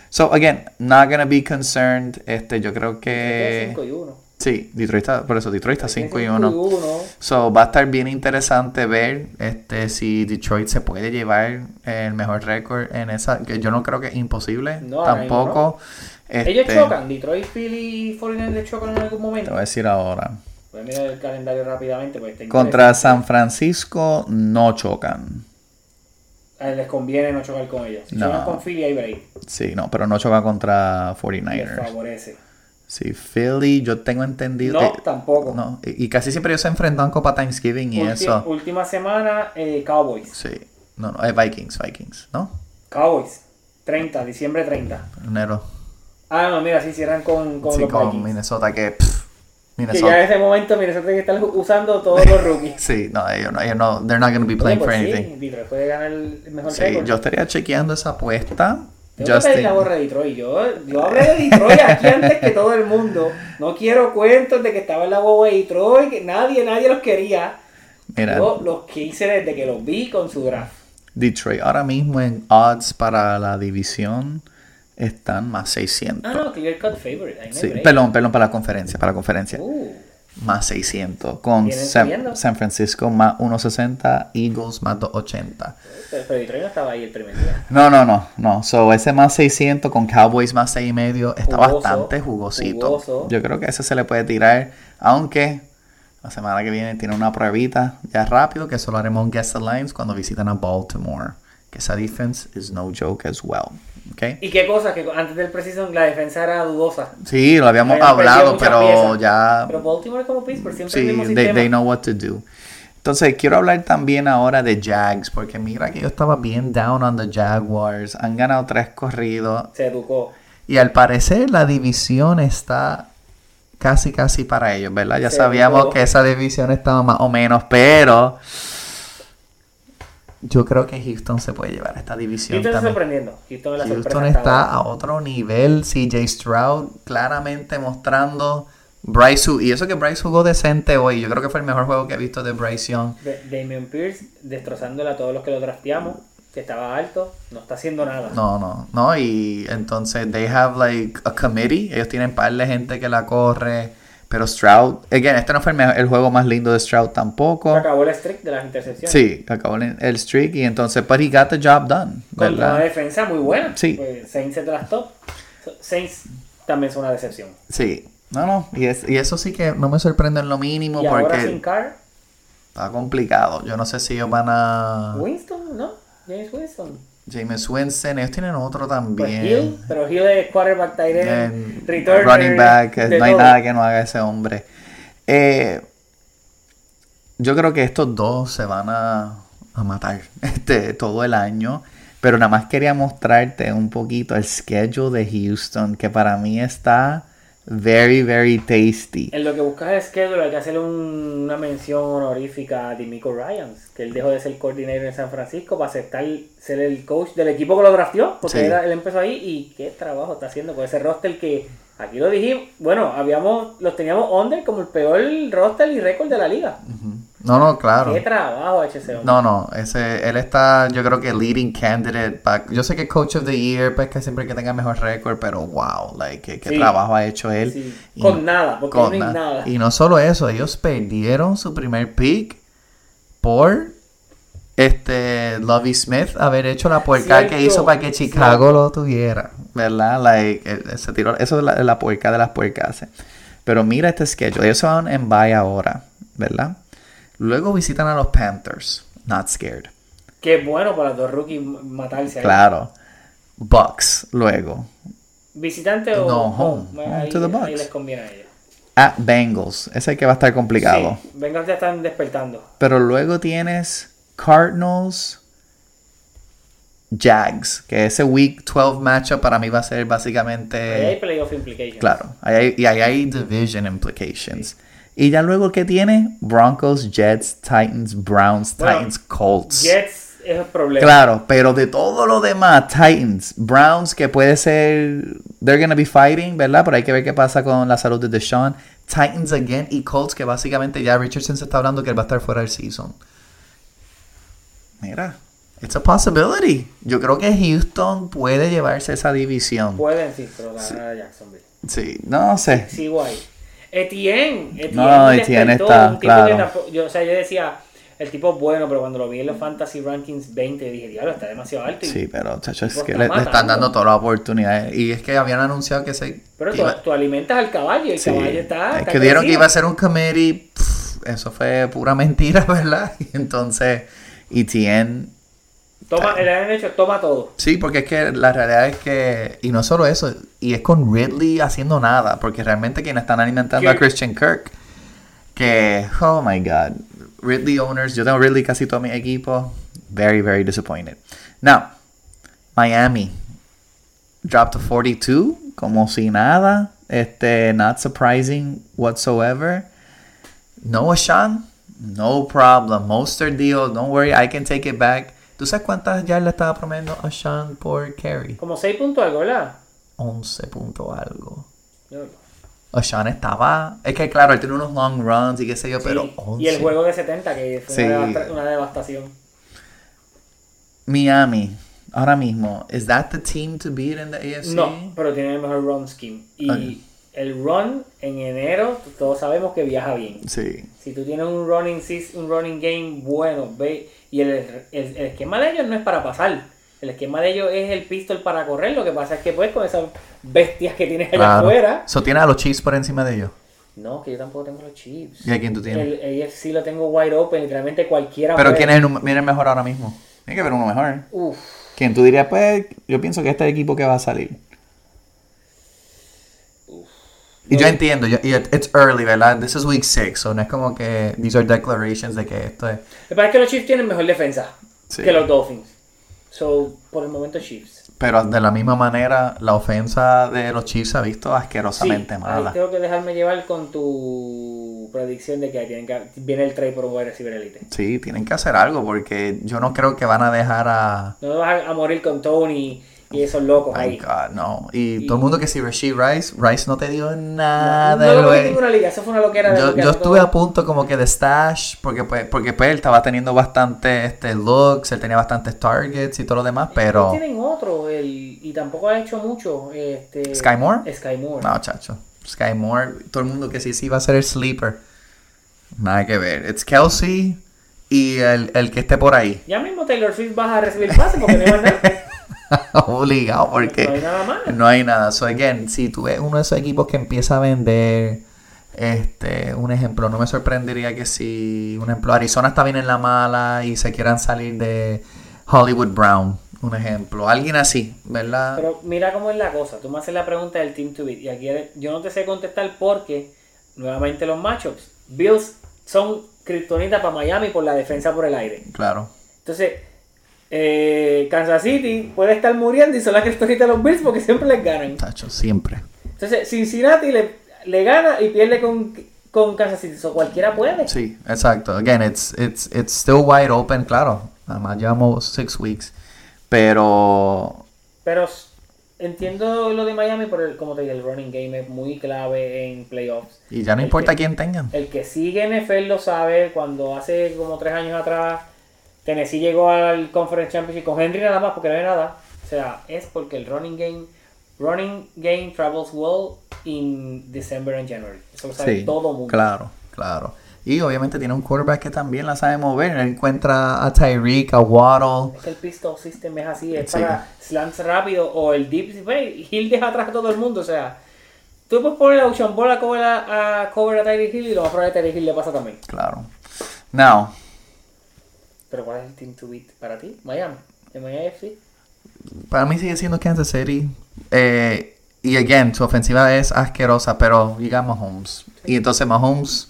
[SPEAKER 1] So again, not gonna be concerned. Este, yo creo que
[SPEAKER 2] 5 y 1.
[SPEAKER 1] Sí, Detroit está, por eso Detroit está 5 y 1.
[SPEAKER 2] 1.
[SPEAKER 1] So va a estar bien interesante ver este si Detroit se puede llevar el mejor récord en esa que yo no creo que es imposible
[SPEAKER 2] No,
[SPEAKER 1] tampoco.
[SPEAKER 2] Ellos
[SPEAKER 1] Este,
[SPEAKER 2] chocan. Detroit, Philly y 49ers chocan en algún
[SPEAKER 1] Te
[SPEAKER 2] momento.
[SPEAKER 1] voy a decir ahora.
[SPEAKER 2] Voy a mirar el calendario rápidamente. Está
[SPEAKER 1] Contra. San Francisco no chocan.
[SPEAKER 2] Les conviene no chocar con ellos. Si
[SPEAKER 1] No.
[SPEAKER 2] chocan con Philly, hay break.
[SPEAKER 1] Sí, no, pero no choca contra
[SPEAKER 2] Les
[SPEAKER 1] 49ers.
[SPEAKER 2] favorece.
[SPEAKER 1] Sí, Philly, yo tengo entendido.
[SPEAKER 2] No,
[SPEAKER 1] eh,
[SPEAKER 2] tampoco.
[SPEAKER 1] no, y, y casi siempre ellos se enfrentan Copa Thanksgiving y
[SPEAKER 2] Ulti-
[SPEAKER 1] eso.
[SPEAKER 2] Última semana, eh, Cowboys.
[SPEAKER 1] Sí, no, no, es Vikings, Vikings, ¿no?
[SPEAKER 2] Cowboys. 30, diciembre 30.
[SPEAKER 1] Enero.
[SPEAKER 2] Ah, no, mira, sí cierran con, con
[SPEAKER 1] Sí,
[SPEAKER 2] los
[SPEAKER 1] con
[SPEAKER 2] Vikings.
[SPEAKER 1] Minnesota, que. pff,
[SPEAKER 2] Que
[SPEAKER 1] Minnesota.
[SPEAKER 2] ya en ese momento Minnesota que estar usando todos los rookies. (laughs)
[SPEAKER 1] Sí, no, ellos no, ellos no, they're not going to be
[SPEAKER 2] Oye,
[SPEAKER 1] playing
[SPEAKER 2] pues
[SPEAKER 1] for
[SPEAKER 2] sí,
[SPEAKER 1] anything.
[SPEAKER 2] Detroit puede ganar el mejor
[SPEAKER 1] Sí,
[SPEAKER 2] récord.
[SPEAKER 1] yo estaría chequeando esa apuesta.
[SPEAKER 2] Tengo que pedir la gorra de Detroit. Yo, yo hablé de Detroit aquí antes que todo el mundo. No quiero cuentos de que estaba en la boba de Detroit, que nadie, nadie los quería.
[SPEAKER 1] Mira,
[SPEAKER 2] Yo los quise desde que los vi con su draft.
[SPEAKER 1] Detroit ahora mismo en odds para la división están más 600.
[SPEAKER 2] Ah, no, clear cut favorite.
[SPEAKER 1] Sí, perdón, perdón, para la conferencia, para la conferencia.
[SPEAKER 2] Uh,
[SPEAKER 1] Más 600. Con San. San Francisco más 160, Eagles más 280.
[SPEAKER 2] pero, pero Detroit no estaba ahí el primer día.
[SPEAKER 1] No, no, no, no. So, ese más 600 con Cowboys más 6,5 está
[SPEAKER 2] Jugoso,
[SPEAKER 1] bastante jugosito.
[SPEAKER 2] jugoso.
[SPEAKER 1] Yo creo que ese se le puede tirar, aunque la semana que viene tiene una pruebita ya rápido que solo haremos un Guess the Lines cuando visitan a Baltimore. Que esa defense is no joke as well. ¿Ok?
[SPEAKER 2] Y qué cosa, que antes del precision la defensa era dudosa.
[SPEAKER 1] Sí, lo habíamos
[SPEAKER 2] Habían
[SPEAKER 1] hablado, pero
[SPEAKER 2] piezas.
[SPEAKER 1] ya
[SPEAKER 2] Pero Baltimore como Pittsburgh siempre
[SPEAKER 1] Sí,
[SPEAKER 2] el mismo
[SPEAKER 1] they,
[SPEAKER 2] sistema.
[SPEAKER 1] they know what to do. Entonces, quiero hablar también ahora de Jags, porque mira que yo estaba bien down on the Jaguars. Han ganado tres corridos.
[SPEAKER 2] Se educó.
[SPEAKER 1] Y al parecer la división está casi, casi para ellos, ¿verdad? Ya
[SPEAKER 2] Se
[SPEAKER 1] sabíamos
[SPEAKER 2] educó.
[SPEAKER 1] que esa división estaba más o menos, pero yo creo que Houston se puede llevar esta división
[SPEAKER 2] Houston está sorprendiendo. Houston la
[SPEAKER 1] Houston está a otro nivel. CJ Stroud claramente mostrando Bryce y eso que Bryce jugó decente hoy. Yo creo que fue el mejor juego que he visto de Bryce Young.
[SPEAKER 2] Damian Pierce destrozándole a todos los que lo drafteamos, que estaba alto, no está haciendo nada.
[SPEAKER 1] No, no, no. Y entonces they have like a committee. Ellos tienen par de gente que la corre. Pero Stroud, again, este no fue el, mejor- el juego más lindo de Stroud tampoco.
[SPEAKER 2] acabó el streak de las intercepciones.
[SPEAKER 1] Sí, acabó el, el streak y entonces, but he got the job done,
[SPEAKER 2] Contra una defensa muy buena.
[SPEAKER 1] Sí.
[SPEAKER 2] Pues Saints se trastó. Saints también son una decepción.
[SPEAKER 1] Sí. No, no. Y, es- y eso sí que no me sorprende en lo mínimo
[SPEAKER 2] y ahora
[SPEAKER 1] porque
[SPEAKER 2] sin Carr,
[SPEAKER 1] está complicado. Yo no sé si ellos van a...
[SPEAKER 2] Winston, ¿no? James Winston.
[SPEAKER 1] James Winston, ellos tienen otro
[SPEAKER 2] Pues
[SPEAKER 1] también.
[SPEAKER 2] Hill, pero Hill es quarterback, tight end, returner,
[SPEAKER 1] running back, no hay nada que no haga ese hombre. Eh, yo creo que estos dos se van a, a matar (laughs) este, todo el año. Pero nada más quería mostrarte un poquito el schedule de Houston, que para mí está very, very tasty.
[SPEAKER 2] En lo que buscas el schedule hay que hacerle un- una mención honorífica a Dimico Ryans, que él dejó de ser coordinador en San Francisco para aceptar ser el coach del equipo que lo drafteó, porque
[SPEAKER 1] Sí.
[SPEAKER 2] era- él empezó ahí y qué trabajo está haciendo con ese roster que aquí lo dijimos, bueno, habíamos los teníamos under como el peor roster y récord de la liga.
[SPEAKER 1] No, no, claro.
[SPEAKER 2] Qué trabajo ha hecho ese hombre.
[SPEAKER 1] No, no, ese, él está, yo creo que leading candidate. yo sé que Coach of the Year, pues que siempre que tenga mejor récord, pero wow, like, qué, qué
[SPEAKER 2] Sí.
[SPEAKER 1] trabajo ha hecho él.
[SPEAKER 2] Sí.
[SPEAKER 1] Y-
[SPEAKER 2] Con nada, porque
[SPEAKER 1] con
[SPEAKER 2] no hay
[SPEAKER 1] na-
[SPEAKER 2] nada.
[SPEAKER 1] Y no solo eso, ellos perdieron su primer pick por este Lovey Smith haber hecho la puerca que hizo para que Chicago lo tuviera, ¿verdad? Like, eh, se tiró, eso es la, la puerca de las puercas. Pero mira este schedule, ellos van en bye ahora, ¿verdad? Luego visitan a los Panthers, not scared.
[SPEAKER 2] Qué bueno para los dos rookies matarse ahí.
[SPEAKER 1] Claro. Bucks luego.
[SPEAKER 2] ¿Visitante o
[SPEAKER 1] No, home. Home
[SPEAKER 2] Ahí,
[SPEAKER 1] to the
[SPEAKER 2] ahí
[SPEAKER 1] Bucks.
[SPEAKER 2] les conviene a ellos.
[SPEAKER 1] At Bengals. Ese que va a estar complicado.
[SPEAKER 2] Sí, Bengals ya están despertando.
[SPEAKER 1] Pero luego tienes Cardinals, Jags, que ese Week 12 matchup para mí va a ser
[SPEAKER 2] Ahí hay
[SPEAKER 1] básicamente...
[SPEAKER 2] playoff implications.
[SPEAKER 1] Claro, ahí hay- y ahí hay division implications. Y ya luego que tiene Broncos, Jets, Titans, Browns,
[SPEAKER 2] Bueno,
[SPEAKER 1] Titans, Colts.
[SPEAKER 2] Jets es el problema.
[SPEAKER 1] Claro, pero de todo lo demás, Titans, Browns, que puede ser, they're gonna be fighting, ¿verdad? Pero hay que ver qué pasa con la salud de Deshaun. Titans again y Colts, que básicamente ya Richardson se está hablando que él va a estar fuera del season. Mira, it's a possibility. Yo creo que Houston puede llevarse esa división.
[SPEAKER 2] Pueden sí, pero ganar a Jacksonville.
[SPEAKER 1] Sí, no sé.
[SPEAKER 2] Sigo ahí. Etienne. Etienne
[SPEAKER 1] No, Etienne está, claro.
[SPEAKER 2] yo, o sea, yo decía, el tipo es bueno, pero cuando lo vi en los Fantasy Rankings 20, dije, diablo, está demasiado alto. y-
[SPEAKER 1] Sí, pero chacho, es que le, le están dando todas las oportunidades. Y es que habían anunciado que se...
[SPEAKER 2] Pero tú, alimentas al caballo y el
[SPEAKER 1] Sí,
[SPEAKER 2] caballo está.
[SPEAKER 1] es
[SPEAKER 2] está
[SPEAKER 1] que dieron que iba a ser un committee. pff, eso fue pura (laughs) mentira, ¿verdad? Y entonces, ETN.
[SPEAKER 2] Toma, le han hecho, toma todo.
[SPEAKER 1] Sí, porque es que la realidad es que. Y no solo eso, y es con Ridley haciendo nada, porque realmente quienes están alimentando a. Christian Kirk. Que, oh my god. Ridley owners, yo tengo Ridley casi todo mi equipo. Very, very disappointed. Now, Miami dropped to 42, como si nada. Este, not surprising whatsoever. No Sean, no problem. Monster deal, don't worry, I can take it back. ¿Tú sabes cuántas ya le estaba prometiendo a Sean por carry?
[SPEAKER 2] Como 6 puntos algo, ¿verdad?
[SPEAKER 1] 11 punto algo.
[SPEAKER 2] Yo-
[SPEAKER 1] Sean estaba. Es que claro, él tiene unos long runs y qué sé yo, pero
[SPEAKER 2] Sí,
[SPEAKER 1] 11.
[SPEAKER 2] Y el juego de 70, que fue
[SPEAKER 1] Sí.
[SPEAKER 2] una, devasta- una devastación.
[SPEAKER 1] Miami, ahora mismo, ¿is that the team to beat in the AFC?
[SPEAKER 2] No, pero tiene el mejor run scheme. Y
[SPEAKER 1] Ok.
[SPEAKER 2] el run en enero, todos sabemos que viaja bien.
[SPEAKER 1] Sí.
[SPEAKER 2] Si tú tienes un running, un running game bueno, ve, y el, el- el esquema de ellos no es para pasar. El esquema de ellos es el pistol para correr. Lo que pasa es que pues con esas bestias que tienes allá
[SPEAKER 1] Claro.
[SPEAKER 2] afuera.
[SPEAKER 1] So, ¿Tiene a los Chiefs por encima de ellos?
[SPEAKER 2] No, que yo tampoco tengo los chips.
[SPEAKER 1] ¿Y a quién tú tienes?
[SPEAKER 2] El AFC lo tengo wide open, literalmente cualquiera.
[SPEAKER 1] Pero
[SPEAKER 2] puede-
[SPEAKER 1] ¿quién es el, el mejor ahora mismo? Tiene que haber uno mejor.
[SPEAKER 2] Uf,
[SPEAKER 1] ¿Quién tú dirías? Pues yo pienso que este equipo que va a salir. Y yo entiendo, yo, y it- it's early, ¿verdad? This is week 6, so no es como que these are declarations de que esto es...
[SPEAKER 2] me parece que los Chiefs tienen mejor defensa
[SPEAKER 1] Sí.
[SPEAKER 2] que los Dolphins. So, por el momento Chiefs.
[SPEAKER 1] Pero de la misma manera, la ofensa de los Chiefs se ha visto
[SPEAKER 2] Sí,
[SPEAKER 1] asquerosamente
[SPEAKER 2] ahí
[SPEAKER 1] mala.
[SPEAKER 2] tengo que dejarme llevar con tu predicción de que, tienen que viene el trade por un wide receiver elite.
[SPEAKER 1] Sí, tienen que hacer algo porque yo no creo que van a dejar a...
[SPEAKER 2] No vas a, a morir con Tony y esos locos ahí.
[SPEAKER 1] God, no. Y,
[SPEAKER 2] Y-
[SPEAKER 1] todo el mundo que si Rasheed Rice, Rice no te dio nada.
[SPEAKER 2] no lo en ninguna liga, eso fue una loquera
[SPEAKER 1] Yo, yo estuve a punto como que de stash, porque pues, porque pues él estaba teniendo bastante este, looks, él tenía bastantes targets y todo lo demás, pero...
[SPEAKER 2] Tienen otro el, y tampoco ha hecho mucho. Este,
[SPEAKER 1] ¿Sky Moore?
[SPEAKER 2] Sky Moore.
[SPEAKER 1] No, chacho. Sky Moore, todo el mundo que sí, sí va a ser el sleeper. Nada que ver. It's Kelsey y el, el que esté por ahí.
[SPEAKER 2] Ya mismo Taylor Swift vas a recibir pase porque no más nada. (laughs)
[SPEAKER 1] Obligado, porque...
[SPEAKER 2] No hay nada más.
[SPEAKER 1] No hay nada. So, again, si tú ves uno de esos equipos que empieza a vender, este, un ejemplo, no me sorprendería que si, un ejemplo, Arizona está bien en la mala y se quieran salir de Hollywood Brown, un ejemplo. Alguien así, ¿verdad?
[SPEAKER 2] Pero mira cómo es la cosa. Tú me haces la pregunta del Team to Beat. Y aquí yo no te sé contestar porque, nuevamente, los matchups. Bills son kriptonita para Miami por la defensa por el aire.
[SPEAKER 1] Claro.
[SPEAKER 2] Entonces, eh, Kansas City puede estar muriendo y son las kriptonitas de los Bills porque siempre les ganan.
[SPEAKER 1] Tacho, siempre.
[SPEAKER 2] Entonces, Cincinnati le, le gana y pierde con, con Kansas City. So, cualquiera puede.
[SPEAKER 1] Sí, exacto. Again, it's, it's, it's still wide open, claro. Además, llevamos six weeks. Pero
[SPEAKER 2] Pero entiendo lo de Miami por el, como te dije, el running game es muy clave en playoffs.
[SPEAKER 1] Y ya no
[SPEAKER 2] El
[SPEAKER 1] importa
[SPEAKER 2] que-
[SPEAKER 1] quién tengan.
[SPEAKER 2] El que sigue NFL lo sabe. Cuando hace como tres años atrás Tennessee llegó al Conference Championship con Henry nada más porque no hay nada. O sea, es porque el running game running game travels well in December and January. Eso lo sabe
[SPEAKER 1] Sí,
[SPEAKER 2] todo el mundo.
[SPEAKER 1] claro, claro. Y obviamente tiene un quarterback que también la sabe mover. Él encuentra a Tyreek, a Waddle.
[SPEAKER 2] Es que el pistol system es así, es
[SPEAKER 1] Sí.
[SPEAKER 2] para slants rápido o el deep. ve, Hill deja atrás a todo el mundo, o sea. Tú puedes poner a Ocean Ball a cover a, a, cover a Tyreek Hill y lo más probable es que Tyreek Hill le pasa también.
[SPEAKER 1] Claro. Now,
[SPEAKER 2] Pero ¿cuál es el team to beat para ti? Miami. ¿En Miami FC?
[SPEAKER 1] para mí sigue siendo Kansas City. Eh, y again, su ofensiva es asquerosa, pero llega Mahomes. Y entonces Mahomes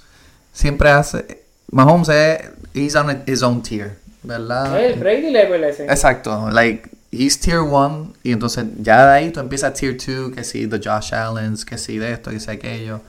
[SPEAKER 1] siempre hace. Mahomes es. He's on his own tier, ¿verdad?
[SPEAKER 2] el Brady level ese.
[SPEAKER 1] Exacto, like he's tier 1 y entonces ya de ahí tú empiezas tier 2, que sí, de Josh Allen's, que sí, de esto, que sí, aquello.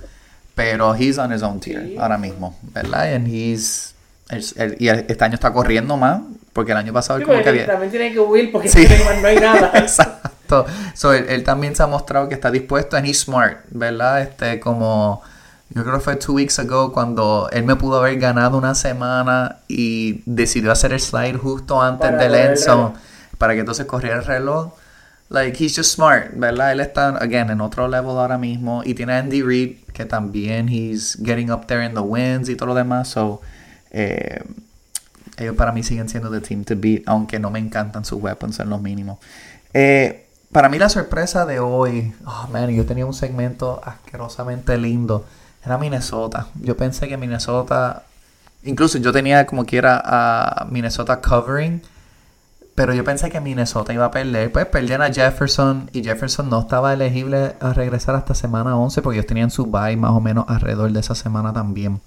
[SPEAKER 1] Pero he's on his own tier
[SPEAKER 2] Sí.
[SPEAKER 1] ahora mismo, ¿verdad? And he's, es- el- y el- este año está corriendo más, porque el año pasado
[SPEAKER 2] Sí,
[SPEAKER 1] él como que había...
[SPEAKER 2] también tiene que huir porque
[SPEAKER 1] Sí. (laughs)
[SPEAKER 2] no hay nada. (laughs)
[SPEAKER 1] Exacto. So, él, él también se ha mostrado que está dispuesto and he's smart, ¿verdad? Este, como yo creo que fue two weeks ago cuando él me pudo haber ganado una semana y decidió hacer el slide justo antes
[SPEAKER 2] Para
[SPEAKER 1] del
[SPEAKER 2] el reloj.
[SPEAKER 1] para que entonces corriera el reloj. Like, he's just smart, ¿verdad? Él está, again, en otro level ahora mismo. Y tiene a Andy Reid, que también he's getting up there in the wins y todo lo demás. So, eh, ellos para mí siguen siendo the team to beat, aunque no me encantan sus weapons en lo mínimo. Eh, para mí la sorpresa de hoy, oh man, yo tenía un segmento asquerosamente lindo, era Minnesota. Yo pensé que Minnesota, incluso yo tenía como quiera a Minnesota covering, pero yo pensé que Minnesota iba a perder. Pues perdían a Jefferson y Jefferson no estaba elegible a regresar hasta semana 11 porque ellos tenían su bye más o menos alrededor de esa semana también.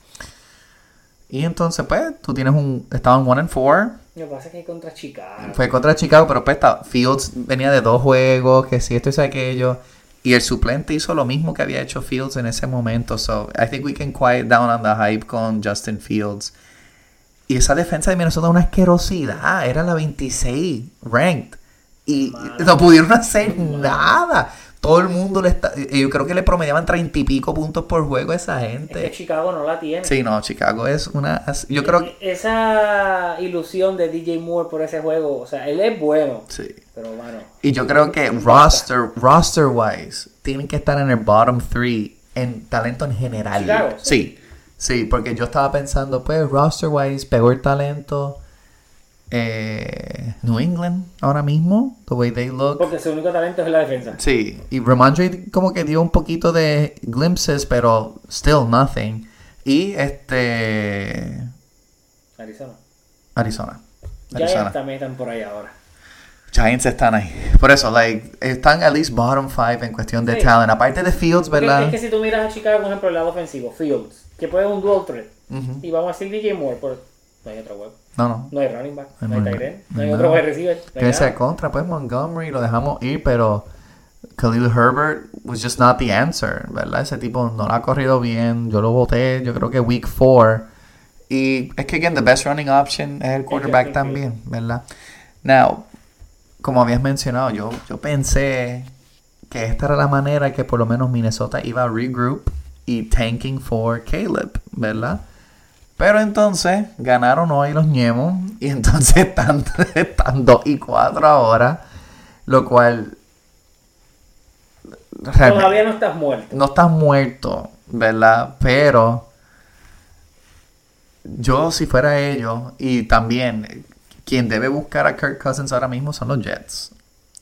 [SPEAKER 1] Y entonces, pues, tú tienes un. Estaban 1 and 4.
[SPEAKER 2] Lo que pasa es que contra Chicago.
[SPEAKER 1] Fue contra Chicago, pero pues está- Fields venía de dos juegos, que si esto si aquello. Y el suplente hizo lo mismo que había hecho Fields en ese momento. So, I think we can quiet down on the hype con Justin Fields. Y esa defensa de Minnesota una asquerosidad. Era la 26 ranked. Y
[SPEAKER 2] Mano.
[SPEAKER 1] no pudieron hacer nada. Todo el mundo le está. y Yo creo que le promediaban treinta y pico puntos por juego a esa
[SPEAKER 2] Es que
[SPEAKER 1] gente.
[SPEAKER 2] Chicago no la tiene.
[SPEAKER 1] Sí, no, Chicago es una. Yo creo que.
[SPEAKER 2] Esa ilusión de DJ Moore por ese juego, o sea, él es bueno,
[SPEAKER 1] Sí.
[SPEAKER 2] pero bueno.
[SPEAKER 1] Y yo creo que roster, roster wise, tienen que estar en el bottom 3 en talento en general.
[SPEAKER 2] Chicago,
[SPEAKER 1] sí. sí, porque yo estaba pensando, pues, roster wise, peor talento. Eh, New England ahora mismo, the way they look.
[SPEAKER 2] Porque su único talento es la defensa.
[SPEAKER 1] Sí, y Ramondre como que dio un poquito de glimpses, pero still nothing. Y este.
[SPEAKER 2] Arizona.
[SPEAKER 1] Arizona.
[SPEAKER 2] Giants
[SPEAKER 1] Arizona.
[SPEAKER 2] también están por ahí ahora.
[SPEAKER 1] Giants están ahí. Por eso, like, están at least bottom 5 en cuestión de
[SPEAKER 2] Sí.
[SPEAKER 1] talent. Aparte de Fields, ¿verdad?
[SPEAKER 2] Es que si tú miras a Chicago, por ejemplo, el lado ofensivo, Fields, que puede un dual threat,
[SPEAKER 1] Ujú.
[SPEAKER 2] y vamos a decir DJ Moore, por... no hay otro web,
[SPEAKER 1] No, no.
[SPEAKER 2] no hay running back,
[SPEAKER 1] No
[SPEAKER 2] no
[SPEAKER 1] hay
[SPEAKER 2] tight end,
[SPEAKER 1] back.
[SPEAKER 2] no hay
[SPEAKER 1] No.
[SPEAKER 2] otro wide receiver, no
[SPEAKER 1] Que sea contra, pues Montgomery lo dejamos ir, pero Khalil Herbert was just not the answer, ¿verdad? Ese tipo no lo ha corrido bien. Yo lo voté, yo creo que week 4. Y es que, again, the best running option es el quarterback también, ¿verdad? Now, como habías mencionado, yo, yo pensé que esta era la manera que por lo menos Minnesota iba a regroup y tanking for Caleb, ¿verdad? Pero entonces ganaron hoy los ñemos y entonces (laughs) están, están 2 y 4 ahora, lo cual
[SPEAKER 2] Todavía no estás muerto.
[SPEAKER 1] no estás muerto, ¿verdad? Pero yo si fuera ellos y también quien debe buscar a Kirk Cousins ahora mismo son los Jets.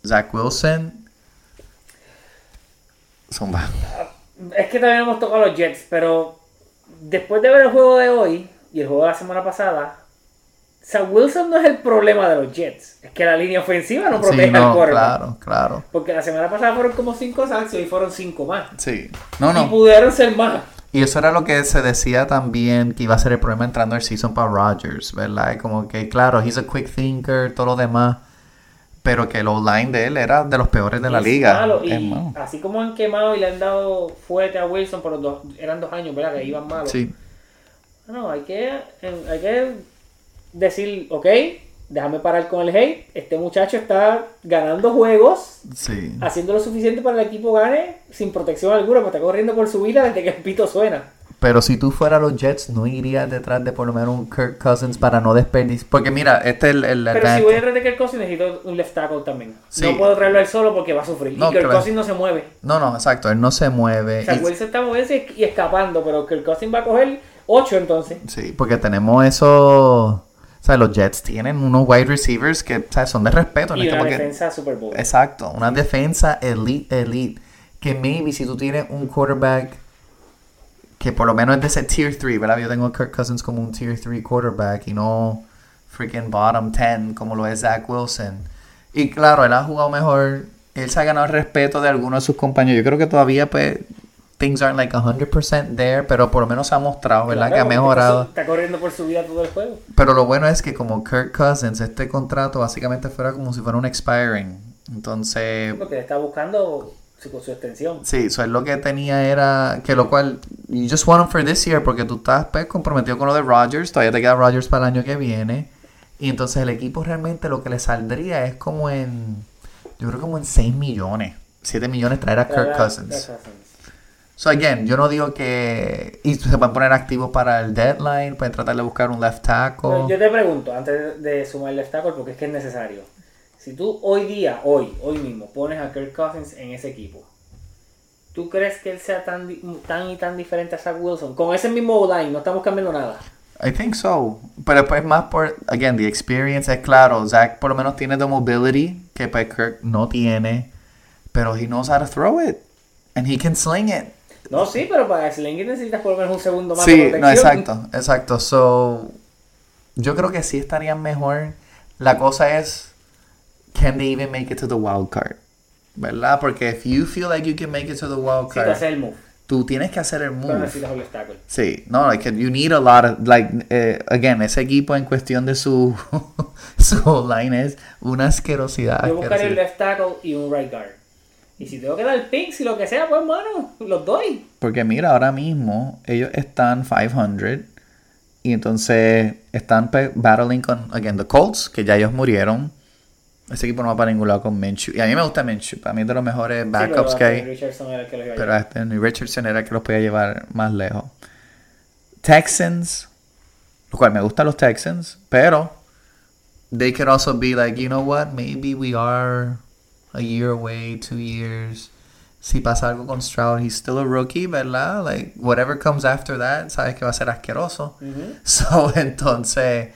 [SPEAKER 1] Zach Wilson Zumba.
[SPEAKER 2] Es que no hemos tocado los Jets, pero después de ver el juego de hoy y el juego de la semana pasada, Zach Wilson no es el problema de los Jets. Es que la línea ofensiva no protege
[SPEAKER 1] Sí, no,
[SPEAKER 2] al quarterback.
[SPEAKER 1] claro, claro.
[SPEAKER 2] Porque la semana pasada fueron como 5 sacks y hoy fueron 5 más.
[SPEAKER 1] Sí. No,
[SPEAKER 2] Y
[SPEAKER 1] no.
[SPEAKER 2] pudieron ser más.
[SPEAKER 1] Y eso era lo que se decía también que iba a ser el problema entrando al season para Rodgers, ¿verdad? Y como que, claro, he's a quick thinker, todo lo demás. Pero que el online de él era de los peores de la
[SPEAKER 2] Es
[SPEAKER 1] liga.
[SPEAKER 2] malo,
[SPEAKER 1] Es
[SPEAKER 2] y
[SPEAKER 1] malo.
[SPEAKER 2] así como han quemado y le han dado fuerte a Wilson por los dos, eran dos años, ¿verdad? Que iban malos.
[SPEAKER 1] Sí.
[SPEAKER 2] No, hay que, hay que decir, ok, déjame parar con el hate. Este muchacho está ganando juegos,
[SPEAKER 1] Sí.
[SPEAKER 2] haciendo lo suficiente para que el equipo gane sin protección alguna, porque está corriendo por su vida desde que el pito suena.
[SPEAKER 1] Pero si tú fueras los Jets, no irías detrás de por lo menos un Kirk Cousins para no desperdiciar. Porque mira, este es el, el
[SPEAKER 2] Pero si voy detrás de Kirk Cousins necesito un left tackle también.
[SPEAKER 1] Sí.
[SPEAKER 2] No puedo traerlo él solo porque va a sufrir.
[SPEAKER 1] No,
[SPEAKER 2] y Kirk. Cousins no se mueve.
[SPEAKER 1] No, no, exacto. Él no se mueve.
[SPEAKER 2] O sea,
[SPEAKER 1] Y-
[SPEAKER 2] Wilson está moviéndose y escapando, pero Kirk Cousins va a coger 8 entonces.
[SPEAKER 1] Sí, porque tenemos eso. O sea, los Jets tienen unos wide receivers que o sea, son de respeto.
[SPEAKER 2] Y una
[SPEAKER 1] como que-
[SPEAKER 2] defensa Super Bowl.
[SPEAKER 1] Exacto, una defensa elite, elite. Que maybe si tú tienes un quarterback que por lo menos es de ese tier 3, ¿verdad? Yo tengo a Kirk Cousins como un tier 3 quarterback y no freaking bottom 10 como lo es Zach Wilson. Y claro, él ha jugado mejor, él se ha ganado el respeto de algunos de sus compañeros. Yo creo que todavía pues things aren't like 100% there, pero por lo menos se ha mostrado, ¿verdad?
[SPEAKER 2] Claro,
[SPEAKER 1] que ha mejorado.
[SPEAKER 2] Está, está corriendo por su vida todo el juego.
[SPEAKER 1] Pero lo bueno es que como Kirk Cousins, este contrato básicamente fuera como si fuera un expiring. Entonces,
[SPEAKER 2] Porque está buscando su, su extensión.
[SPEAKER 1] Sí, eso es lo que tenía era que lo cual you just want him for this year porque tú estás pues, comprometido con lo de Rodgers, todavía te queda Rodgers para el año que viene y entonces el equipo realmente lo que le saldría es como en yo creo como en 6 millones, 7 millones traer a Kirk
[SPEAKER 2] a
[SPEAKER 1] Cousins.
[SPEAKER 2] Kirk Cousins.
[SPEAKER 1] So again, yo no digo que y se pueden poner activos para el deadline, pueden tratar de buscar un left tackle.
[SPEAKER 2] Yo te pregunto, antes de sumar el left tackle, porque es que es necesario. Si tú hoy día, hoy, hoy mismo, pones a Kirk Cousins en ese equipo, ¿tú crees que él sea tan, tan y tan diferente a Zach Wilson? Con ese mismo line, no estamos cambiando nada.
[SPEAKER 1] I think so. Pero pues más por, again, the experience es claro. Zach por lo menos tiene the mobility que pues Kirk no tiene. Pero he knows how to throw it. And he can sling it.
[SPEAKER 2] No, sí, pero para Slinging necesitas por lo menos un segundo más de
[SPEAKER 1] Sí,
[SPEAKER 2] protección.
[SPEAKER 1] no, exacto, exacto. So, yo creo que sí estarían mejor. La cosa es, can they even make it to the wild card? ¿Verdad? Porque if you feel like you can make it to the wild card,
[SPEAKER 2] haces el move,
[SPEAKER 1] tú tienes que hacer el move.
[SPEAKER 2] necesitas un tackle.
[SPEAKER 1] Sí, no, like you need a lot of, like, eh, again, ese equipo en cuestión de su, (laughs) su line es una asquerosidad.
[SPEAKER 2] Yo buscaré el left tackle y un right guard. Y si tengo que dar picks y lo que sea, pues mano, los doy.
[SPEAKER 1] Porque mira, ahora mismo ellos están 500 y entonces están battling con, again, the Colts, que ya ellos murieron. Ese equipo no va para ningún lado con Minshew. Y a mí me gusta Minshew, para mí es de los mejores backups
[SPEAKER 2] Sí,
[SPEAKER 1] que hay.
[SPEAKER 2] Richardson era el que los iba a
[SPEAKER 1] Pero
[SPEAKER 2] llevar.
[SPEAKER 1] este Anthony Richardson era el que los podía llevar más lejos. Texans, lo cual me gustan los Texans, pero they could also be like, you know what, maybe we are a year away, two years. Si pasa algo con Stroud, he's still a rookie, ¿verdad? Like, whatever comes after that, sabes que va a ser asqueroso. (laughs) So, entonces,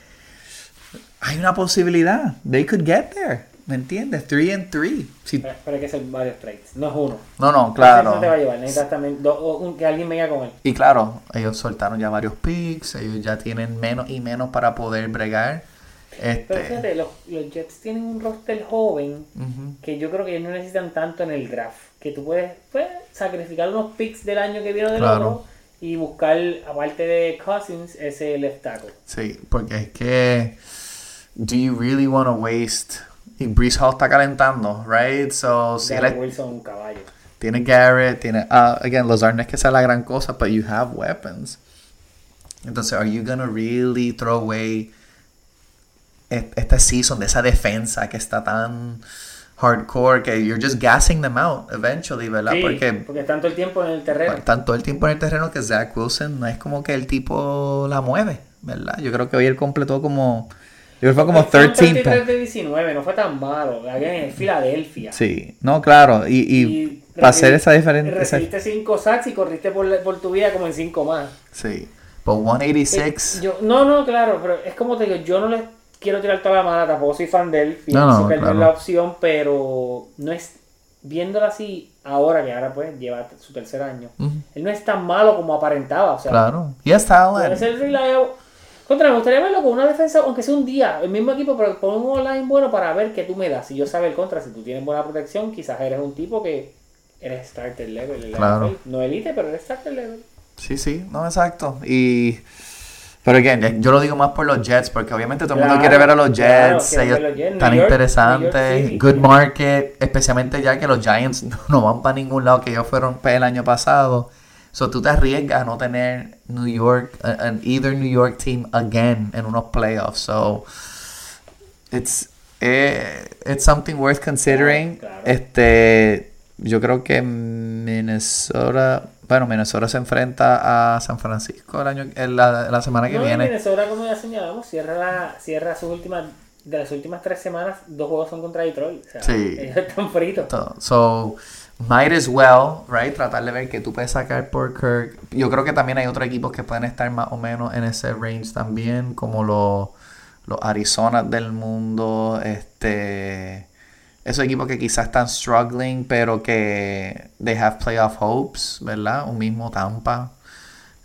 [SPEAKER 1] hay una posibilidad. They could get there. ¿Me entiendes? Three and three. Si-
[SPEAKER 2] Pero, pero hay que hacer varios trades, no es uno.
[SPEAKER 1] no, no, claro.
[SPEAKER 2] No te va a llevar, necesitas también do- un- que alguien venga con él.
[SPEAKER 1] Y claro, ellos soltaron ya varios picks, ellos ya tienen menos y menos para poder bregar.
[SPEAKER 2] Pero
[SPEAKER 1] Este,
[SPEAKER 2] fíjate, los, los Jets tienen un roster joven que yo creo que ellos no necesitan tanto en el draft. Que tú puedes pues, sacrificar unos picks del año que viene del
[SPEAKER 1] Claro.
[SPEAKER 2] otro y buscar, aparte de Cousins, ese left tackle.
[SPEAKER 1] Sí, porque es que do you really want to waste y Breeze Hall está calentando, right? So si
[SPEAKER 2] Garrett
[SPEAKER 1] es-
[SPEAKER 2] Wilson, caballo.
[SPEAKER 1] tiene Garrett, tiene ah, again, los no es que sea la gran cosa, but you have weapons. Entonces, are you gonna really throw away e- este season de esa defensa que está tan hardcore que you're just gassing them out eventually, ¿verdad?
[SPEAKER 2] Sí,
[SPEAKER 1] Porque
[SPEAKER 2] porque están todo el tiempo en el terreno.
[SPEAKER 1] todo el tiempo en el terreno que Zach Wilson no es como que el tipo la mueve, ¿verdad? Yo creo que hoy él completó como yo creo que fue como
[SPEAKER 2] Fue un
[SPEAKER 1] 13
[SPEAKER 2] 33
[SPEAKER 1] pa-
[SPEAKER 2] de 19, no fue tan malo. Again, en Filadelfia.
[SPEAKER 1] Sí, no, claro, y, y, para hacer esa diferencia
[SPEAKER 2] Recibiste 5 sacks y corriste por, por tu vida como en 5 más.
[SPEAKER 1] Sí. But 186
[SPEAKER 2] Eh, Yo, no, no, claro, pero es como te digo, yo no les quiero tirar toda la mala, tampoco soy fan de él,
[SPEAKER 1] No, no,
[SPEAKER 2] no es la opción, pero no es, viéndolo así, ahora que ahora pues lleva su tercer año,
[SPEAKER 1] Ujú.
[SPEAKER 2] él no es tan malo como aparentaba, o sea,
[SPEAKER 1] Claro. Y es talent.
[SPEAKER 2] ser reliable, Contra, me gustaría verlo con una defensa, aunque sea un día, el mismo equipo, pero pon un online bueno para ver qué tú me das. Si yo sabe el contra, si tú tienes buena protección, quizás eres un tipo que eres starter level. en la
[SPEAKER 1] Claro.
[SPEAKER 2] No elite, pero eres starter level.
[SPEAKER 1] Sí, sí, no, exacto. Y. Pero again, yo lo digo más por los Jets, porque obviamente todo el mundo quiere ver a los Jets,
[SPEAKER 2] quieren
[SPEAKER 1] ellos
[SPEAKER 2] ver los Jets.
[SPEAKER 1] tan
[SPEAKER 2] York-
[SPEAKER 1] interesantes, good market, especialmente ya que los Giants (laughs) no, no van para ningún lado, que ellos fueron el año pasado. So tú te arriesgas a no tener New York, an either New York team again en unos playoffs. So it's, eh, it's something worth considering.
[SPEAKER 2] Claro, claro.
[SPEAKER 1] Este, yo creo que Minnesota, bueno, Minnesota se enfrenta a San Francisco el año, la, la semana que
[SPEAKER 2] no,
[SPEAKER 1] viene.
[SPEAKER 2] Minnesota, como ya señalamos, cierra, la, cierra sus últimas, de las últimas tres semanas, dos juegos son contra Detroit. O sea,
[SPEAKER 1] Sí. (laughs)
[SPEAKER 2] ellos están fritos.
[SPEAKER 1] So, might as well, right? Tratar de ver que tú puedes sacar por Kirk. Yo creo que también hay otros equipos que pueden estar más o menos en ese range también, como los, los Arizona del mundo, este, esos equipos que quizás están struggling, pero que they have playoff hopes, ¿verdad? Un mismo Tampa.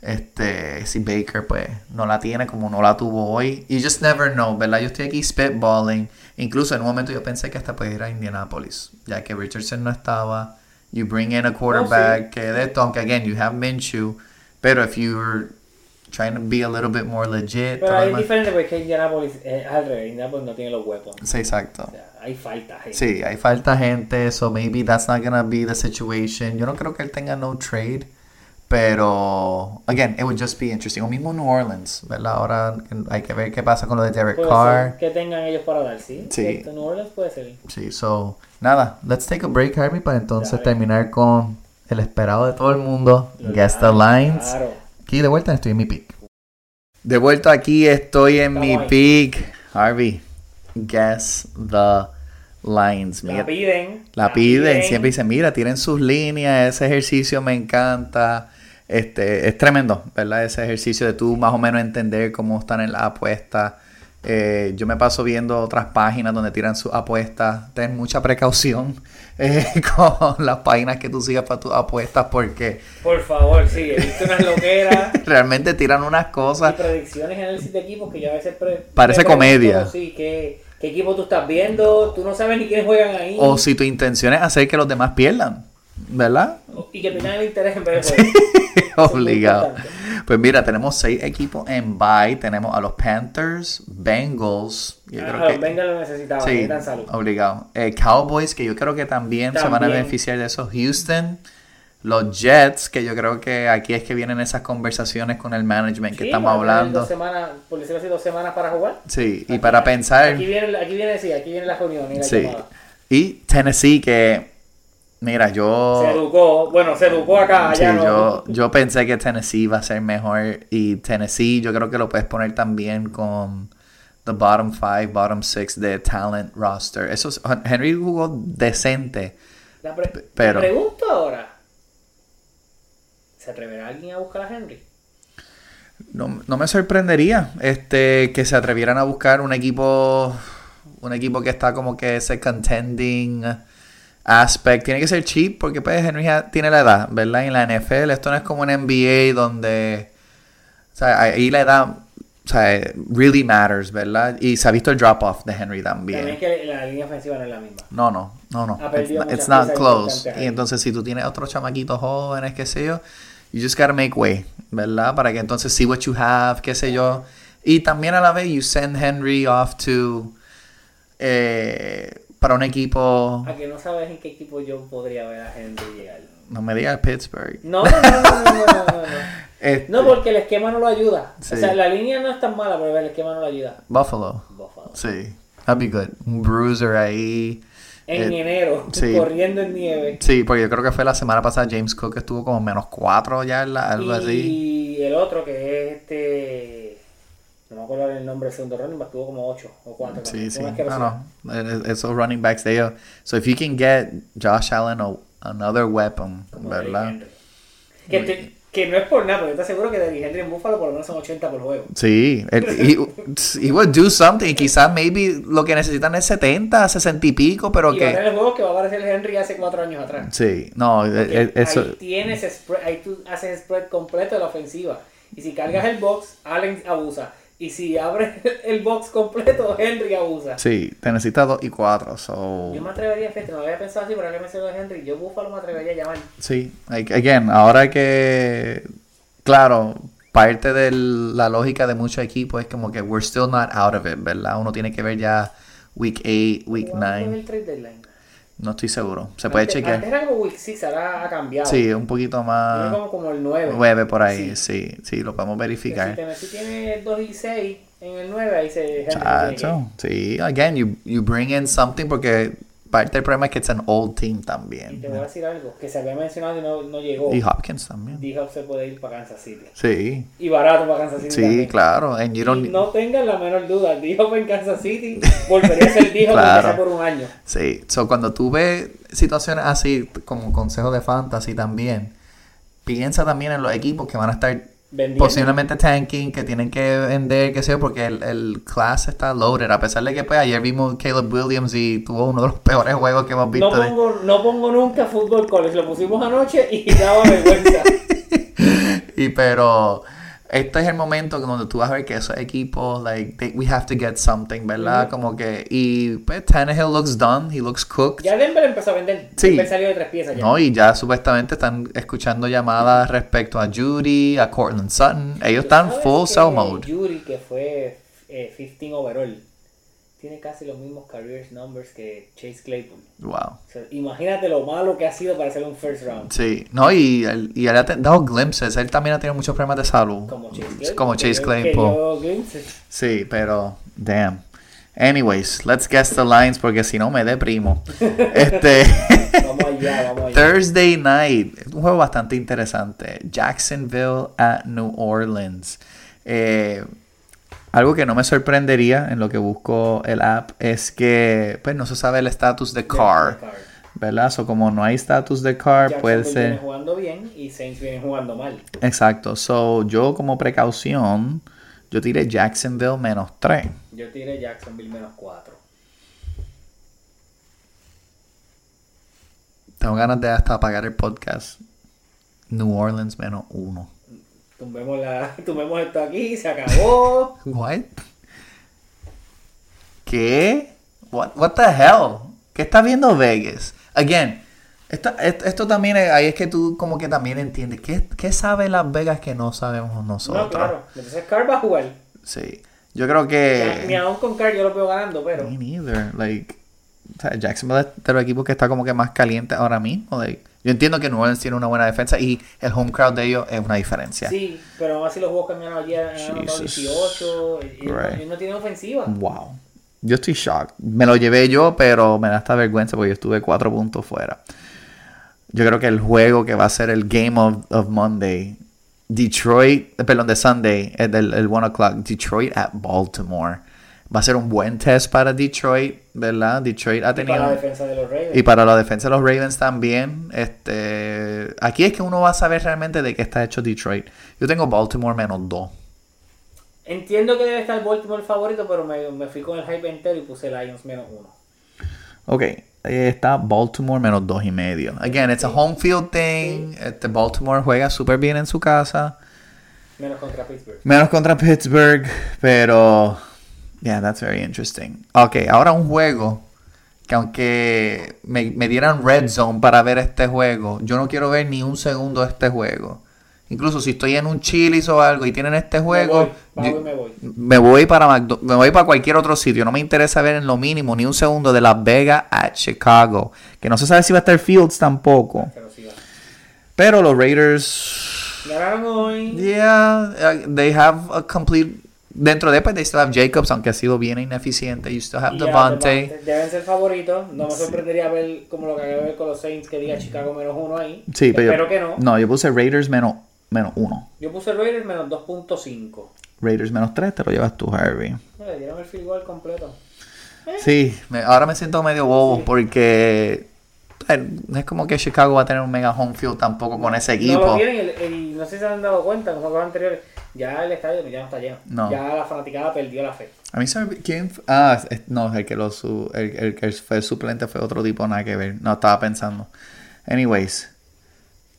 [SPEAKER 1] Este, si Baker pues no la tiene como no la tuvo hoy. You just never know, ¿verdad? Yo estoy aquí spitballing. Incluso en un momento yo pensé que hasta puede ir a Indianapolis, ya que Richardson no estaba. You bring in a quarterback que de aunque again you have Minshew, pero if you're trying to be a little bit more legit,
[SPEAKER 2] Pero
[SPEAKER 1] todo
[SPEAKER 2] ahí
[SPEAKER 1] lo
[SPEAKER 2] es diferente porque Indianapolis es al revés. Indianapolis no tiene los weapons.
[SPEAKER 1] Sí, exacto.
[SPEAKER 2] O sea, hay falta. gente.
[SPEAKER 1] Sí, hay falta gente, so maybe that's not gonna be the situation. Yo no creo que él tenga no trade, pero again, it would just be interesting. O mismo New Orleans, ¿verdad? Ahora hay que ver qué pasa con lo de Derek
[SPEAKER 2] Puede
[SPEAKER 1] Carr.
[SPEAKER 2] que tengan ellos para dar, ¿sí?
[SPEAKER 1] Sí.
[SPEAKER 2] New Orleans puede ser.
[SPEAKER 1] Sí, so nada, let's take a break, Harvey, para entonces
[SPEAKER 2] Dale.
[SPEAKER 1] terminar con el esperado de todo el mundo,
[SPEAKER 2] Los
[SPEAKER 1] Guess the Lines.
[SPEAKER 2] Claro.
[SPEAKER 1] Aquí de vuelta estoy en mi pick. De vuelta aquí estoy en mi
[SPEAKER 2] ahí.
[SPEAKER 1] pick. Harvey, guess the lines.
[SPEAKER 2] La piden.
[SPEAKER 1] La piden, siempre dicen, mira, tienen sus líneas, ese ejercicio me encanta. Este, es tremendo, ¿verdad? Ese ejercicio de tú más o menos entender cómo están en las apuestas. Eh, yo me paso viendo otras páginas donde tiran sus apuestas. Ten mucha precaución (laughs) eh, con las páginas que tú sigas para tus apuestas porque
[SPEAKER 2] Por favor, sí. He visto unas loqueras (laughs)
[SPEAKER 1] realmente tiran unas
[SPEAKER 2] y
[SPEAKER 1] cosas.
[SPEAKER 2] predicciones en el de equipos que yo a veces... pre-
[SPEAKER 1] Parece comedia.
[SPEAKER 2] Sí, ¿qué, ¿qué equipo tú estás viendo? Tú no sabes ni quiénes juegan ahí.
[SPEAKER 1] O si tu intención es hacer que los demás pierdan, ¿verdad?
[SPEAKER 2] Y que tengan el interés en es (laughs) muy
[SPEAKER 1] Obligado. Pues mira, tenemos seis equipos en bye. Tenemos a los Panthers, Bengals. Yo
[SPEAKER 2] Ah,
[SPEAKER 1] creo
[SPEAKER 2] los
[SPEAKER 1] que.
[SPEAKER 2] Bengals lo necesitaban.
[SPEAKER 1] Sí,
[SPEAKER 2] salud.
[SPEAKER 1] obligado. Eh, Cowboys, que yo creo que también, se van a beneficiar de eso. Houston. Los Jets, que yo creo que aquí es que vienen esas conversaciones con el management que
[SPEAKER 2] Sí,
[SPEAKER 1] estamos hablando.
[SPEAKER 2] Dos semanas, por decirlo así, dos semanas para jugar.
[SPEAKER 1] Sí, y para pensar.
[SPEAKER 2] Aquí viene, aquí viene, sí, aquí viene la reunión y la
[SPEAKER 1] Sí.
[SPEAKER 2] llamada.
[SPEAKER 1] Y Tennessee, que. Mira, yo.
[SPEAKER 2] Se educó, bueno, se educó acá,
[SPEAKER 1] Sí,
[SPEAKER 2] allá no.
[SPEAKER 1] yo, yo pensé que Tennessee iba a ser mejor y Tennessee yo creo que lo puedes poner también con the bottom five, bottom six de talent roster. Eso es- Henry jugó decente.
[SPEAKER 2] La, pre-
[SPEAKER 1] pero-
[SPEAKER 2] la pregunto ahora. ¿Se atreverá alguien a buscar a Henry?
[SPEAKER 1] No, no me sorprendería este que se atrevieran a buscar un equipo un equipo que está como que ese contending aspect. Tiene que ser cheap porque pues Henry ya tiene la edad, ¿verdad? En la NFL esto no es como en NBA donde o sea, ahí la edad o sea, really matters, ¿verdad? Y se ha visto el drop off de Henry
[SPEAKER 2] También
[SPEAKER 1] también.
[SPEAKER 2] que la línea ofensiva no es la misma.
[SPEAKER 1] No, no, no, no.
[SPEAKER 2] Ha
[SPEAKER 1] It's not, it's not close. Y entonces si tú tienes otros chamaquitos jóvenes, qué sé yo, you just gotta make way, ¿verdad? Para que entonces see what you have, qué sé yo. Y también a la vez you send Henry off to eh, para un equipo.
[SPEAKER 2] A que no sabes en qué equipo yo podría ver a Henry llegar.
[SPEAKER 1] No me digas Pittsburgh.
[SPEAKER 2] No, no, no, no, no, no, no. (laughs)
[SPEAKER 1] Este...
[SPEAKER 2] no porque el esquema no lo ayuda. O sea, la línea no es tan mala, pero el esquema no lo ayuda.
[SPEAKER 1] Buffalo.
[SPEAKER 2] Buffalo.
[SPEAKER 1] Sí. That'd be good. Un bruiser ahí.
[SPEAKER 2] En
[SPEAKER 1] eh,
[SPEAKER 2] enero,
[SPEAKER 1] sí. (laughs)
[SPEAKER 2] corriendo en nieve.
[SPEAKER 1] Sí, porque yo creo que fue la semana pasada James Cook estuvo como menos cuatro ya, algo así.
[SPEAKER 2] Y el otro que es este. No me acuerdo el nombre del segundo running back, tuvo como 8 o 4.
[SPEAKER 1] Sí, sí. No, no. Eh, Esos running backs de ellos. So if you can get Josh Allen o another weapon, ¿verdad?
[SPEAKER 2] Que, te- que no es por nada, pero yo te aseguro que Derrick Henry en Buffalo por lo menos son 80 por juego.
[SPEAKER 1] Sí. Él- he, he would do something. Quizás maybe lo que necesitan es 70, 60 y pico, pero
[SPEAKER 2] y va a tener
[SPEAKER 1] que...
[SPEAKER 2] el juego que va a aparecer Henry hace 4 años atrás.
[SPEAKER 1] Sí. No, eh, eh, eso...
[SPEAKER 2] Ahí tienes spread, ahí tú haces spread completo de la ofensiva. Y si cargas el box, Allen abusa. Y si abres (laughs) el box completo, Henry abusa.
[SPEAKER 1] Sí, te necesitas 2 y 4. So...
[SPEAKER 2] Yo me atrevería, fíjate, no lo había pensado así, pero ahora que me sé lo de Henry, yo Buffalo me atrevería a llamar.
[SPEAKER 1] Sí, again, ahora que, claro, parte de la lógica de muchos equipos es como que we're still not out of it, ¿verdad? Uno tiene que ver ya week 8, week
[SPEAKER 2] ¿Cuándo es
[SPEAKER 1] 9.
[SPEAKER 2] el trade deadline?
[SPEAKER 1] No estoy seguro. Se puede
[SPEAKER 2] Antes-
[SPEAKER 1] chequear.
[SPEAKER 2] Antes era como week 6, ahora ha cambiado.
[SPEAKER 1] Sí, un poquito más.
[SPEAKER 2] como, como el 9.
[SPEAKER 1] 9 por ahí,
[SPEAKER 2] Sí.
[SPEAKER 1] sí, sí, lo podemos
[SPEAKER 2] Si
[SPEAKER 1] verificar.
[SPEAKER 2] Tennessee tiene 2 y 6 en el 9, ahí se
[SPEAKER 1] Chacho, sí, again, you, you bring in something porque parte del problema es que es an old team
[SPEAKER 2] Y
[SPEAKER 1] también.
[SPEAKER 2] te voy a decir algo, que se había mencionado y no, no llegó.
[SPEAKER 1] Y Hopkins también.
[SPEAKER 2] D-Hop se puede ir para Kansas City.
[SPEAKER 1] Sí,
[SPEAKER 2] Y barato para Kansas City
[SPEAKER 1] sí,
[SPEAKER 2] también.
[SPEAKER 1] claro. And you
[SPEAKER 2] Y
[SPEAKER 1] don't,
[SPEAKER 2] no tengan la menor duda, D-Hop en Kansas City volvería a ser D-Hop (laughs)
[SPEAKER 1] Claro.
[SPEAKER 2] por un año.
[SPEAKER 1] Sí, so cuando tú ves situaciones así, como consejo de fantasy también, piensa también en los equipos que van a estar
[SPEAKER 2] Vendiendo.
[SPEAKER 1] posiblemente tanking, que tienen que vender, qué sé yo, porque el, el class está loaded. A pesar de que pues ayer vimos Caleb Williams y tuvo uno de los (laughs) peores juegos que hemos
[SPEAKER 2] No
[SPEAKER 1] visto. de-
[SPEAKER 2] pongo, no pongo nunca fútbol college, lo pusimos anoche y (laughs) daba vergüenza. (laughs)
[SPEAKER 1] y pero este es el momento donde tú vas a ver que esos equipos, like, they- we have to get something, ¿verdad? Como que, y pues Tannehill looks done, he looks cooked.
[SPEAKER 2] Ya Denver empezó a vender.
[SPEAKER 1] Sí.
[SPEAKER 2] Salió de tres piezas ya.
[SPEAKER 1] No, y ya supuestamente están escuchando llamadas respecto a Judy, a Cortland Sutton. Ellos están full sell mode.
[SPEAKER 2] Yuri, que fue eh, 15 overall, tiene casi los mismos career numbers que Chase Claypool.
[SPEAKER 1] Wow.
[SPEAKER 2] O sea, imagínate lo malo que ha sido para ser un first round.
[SPEAKER 1] Sí, no, y, él- y él ha dado glimpses. Él también ha tenido muchos problemas de salud.
[SPEAKER 2] Como Chase Claypool.
[SPEAKER 1] Como Chase Claypool. Sí, pero, damn. Anyways, let's guess the lines porque si no me deprimo. (laughs) este.
[SPEAKER 2] Vamos allá, vamos allá.
[SPEAKER 1] Thursday night, un juego bastante interesante. Jacksonville at New Orleans. Eh, algo que no me sorprendería en lo que busco el app es que pues no se sabe el estatus de
[SPEAKER 2] de
[SPEAKER 1] ¿verdad? So como no hay estatus de Carr, puede
[SPEAKER 2] Jacksonville viene
[SPEAKER 1] ser
[SPEAKER 2] jugando bien y Saints viene jugando mal.
[SPEAKER 1] Exacto. So yo como precaución yo tiré Jacksonville menos 3.
[SPEAKER 2] Yo tiré Jacksonville menos 4.
[SPEAKER 1] Tengo ganas de hasta apagar el podcast. New Orleans menos 1.
[SPEAKER 2] Tumbemos, la, (laughs) tumbemos esto aquí, se acabó. (laughs)
[SPEAKER 1] What? ¿Qué? What, what the hell? ¿Qué está viendo Vegas? Again, esto, esto, esto también es, ahí es que tú como que también entiendes. ¿Qué, qué sabe Las Vegas que no sabemos nosotros?
[SPEAKER 2] No, claro. Entonces Carr va a jugar.
[SPEAKER 1] Sí. Yo creo que...
[SPEAKER 2] Ni aún con Carr yo lo veo ganando, pero.
[SPEAKER 1] Me neither. Like, o sea, Jacksonville es de los equipos que está como que más caliente ahora mismo. Like, yo entiendo que New Orleans tiene una buena defensa y el home crowd de ellos es una diferencia.
[SPEAKER 2] Sí, pero aún así los juegos que me han ganado ayer han anotado
[SPEAKER 1] Jesus.
[SPEAKER 2] 18 y, no-
[SPEAKER 1] Right.
[SPEAKER 2] y no tienen ofensiva.
[SPEAKER 1] Wow. Yo estoy shocked. Me lo llevé yo, pero me da esta vergüenza porque yo estuve cuatro puntos fuera. Yo creo que el juego que va a ser el Game of, of Monday, Detroit, eh, perdón, de Sunday, el del el 1 o'clock, Detroit at Baltimore. Va a ser un buen test para Detroit, ¿verdad? Detroit ha
[SPEAKER 2] Y
[SPEAKER 1] tenido...
[SPEAKER 2] para la defensa de los Ravens.
[SPEAKER 1] Y para la defensa de los Ravens también. Este, aquí es que uno va a saber realmente de qué está hecho Detroit. Yo tengo Baltimore menos 2.
[SPEAKER 2] Entiendo que debe estar Baltimore favorito, pero me, me fui con el hype entero y puse Lions menos 1.
[SPEAKER 1] Ok, ahí está Baltimore menos dos y medio. Again, it's a home field thing. Este Baltimore juega súper bien en su casa.
[SPEAKER 2] Menos contra Pittsburgh.
[SPEAKER 1] Menos contra Pittsburgh, pero... Yeah, that's very interesting. Ok, ahora un juego que aunque me, me dieran red zone para ver este juego, yo no quiero ver ni un segundo de este juego. Incluso si estoy en un Chili's o algo y tienen este juego,
[SPEAKER 2] Me voy,
[SPEAKER 1] yo-
[SPEAKER 2] bajo y me voy.
[SPEAKER 1] me voy para McDo- me voy para cualquier otro sitio. No me interesa ver en lo mínimo ni un segundo de Las Vegas at Chicago. Que no se sabe si va a estar Fields tampoco.
[SPEAKER 2] Pero sí va.
[SPEAKER 1] Pero los Raiders.
[SPEAKER 2] Ganaron hoy.
[SPEAKER 1] Yeah, uh, they have a complete. Dentro de pues, they still have Jacobs, aunque ha sido bien ineficiente. You still have Devontae.
[SPEAKER 2] Deben ser favoritos. No me sorprendería ver como lo que acabo de ver con los Saints que diga Chicago menos 1 ahí.
[SPEAKER 1] Sí, pero
[SPEAKER 2] Espero
[SPEAKER 1] yo,
[SPEAKER 2] que no.
[SPEAKER 1] no, yo puse Raiders menos, menos uno.
[SPEAKER 2] Yo puse Raiders menos 2.5.
[SPEAKER 1] Raiders menos tres, te lo llevas tú, Harvey.
[SPEAKER 2] Le dieron el field goal completo.
[SPEAKER 1] Sí, me- ahora me siento medio bobo
[SPEAKER 2] Sí.
[SPEAKER 1] porque no es como que Chicago va a tener un mega home field tampoco con ese
[SPEAKER 2] No lo
[SPEAKER 1] equipo.
[SPEAKER 2] tienen el- el- y no sé si se han dado cuenta en juegos anteriores. Ya el estadio ya no está lleno.
[SPEAKER 1] No.
[SPEAKER 2] Ya la fanaticada perdió la fe.
[SPEAKER 1] A mí se me... ¿Quién? Ah, no, el que, lo su, el, el que fue suplente fue otro tipo, nada que ver. No, estaba pensando. Anyways.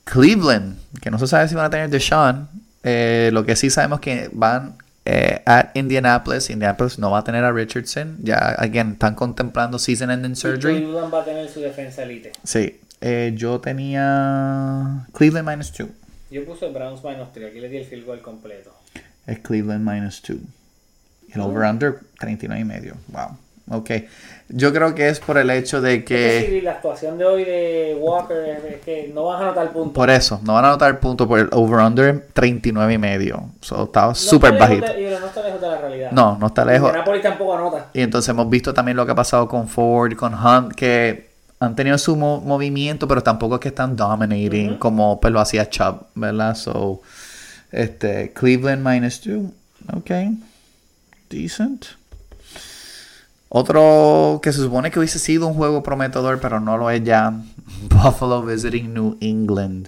[SPEAKER 1] Cleveland, que no se sabe si van a tener Deshaun. Eh, lo que sí sabemos que van eh, at Indianapolis. Indianapolis no va a tener a Richardson. Ya, again, están contemplando season ending
[SPEAKER 2] Y
[SPEAKER 1] surgery.
[SPEAKER 2] Cleveland va a tener su defensa elite.
[SPEAKER 1] Sí. Eh, yo tenía Cleveland minus 2.
[SPEAKER 2] Yo puse Browns minus 3. Aquí le di el field goal completo.
[SPEAKER 1] Es Cleveland minus 2. El over-under 39 y medio. Wow. Ok. Yo creo que es por el hecho de
[SPEAKER 2] Es que
[SPEAKER 1] que...
[SPEAKER 2] si la actuación de hoy de Walker es, es que no vas a anotar puntos.
[SPEAKER 1] Por eso, no van a anotar punto por el over-under 39 y medio. So, estaba
[SPEAKER 2] No
[SPEAKER 1] súper bajito.
[SPEAKER 2] de- no está lejos de la realidad.
[SPEAKER 1] No, no está lejos.
[SPEAKER 2] Indianapolis tampoco anota.
[SPEAKER 1] Y entonces hemos visto también lo que ha pasado con Ford, con Hunt, que han tenido su mo- movimiento, pero tampoco es que están dominating como pues, lo hacía Chubb, ¿verdad? So, este, Cleveland minus two. Ok. Decent. Otro que se supone que hubiese sido un juego prometedor, pero no lo es ya. (laughs) Buffalo visiting New England.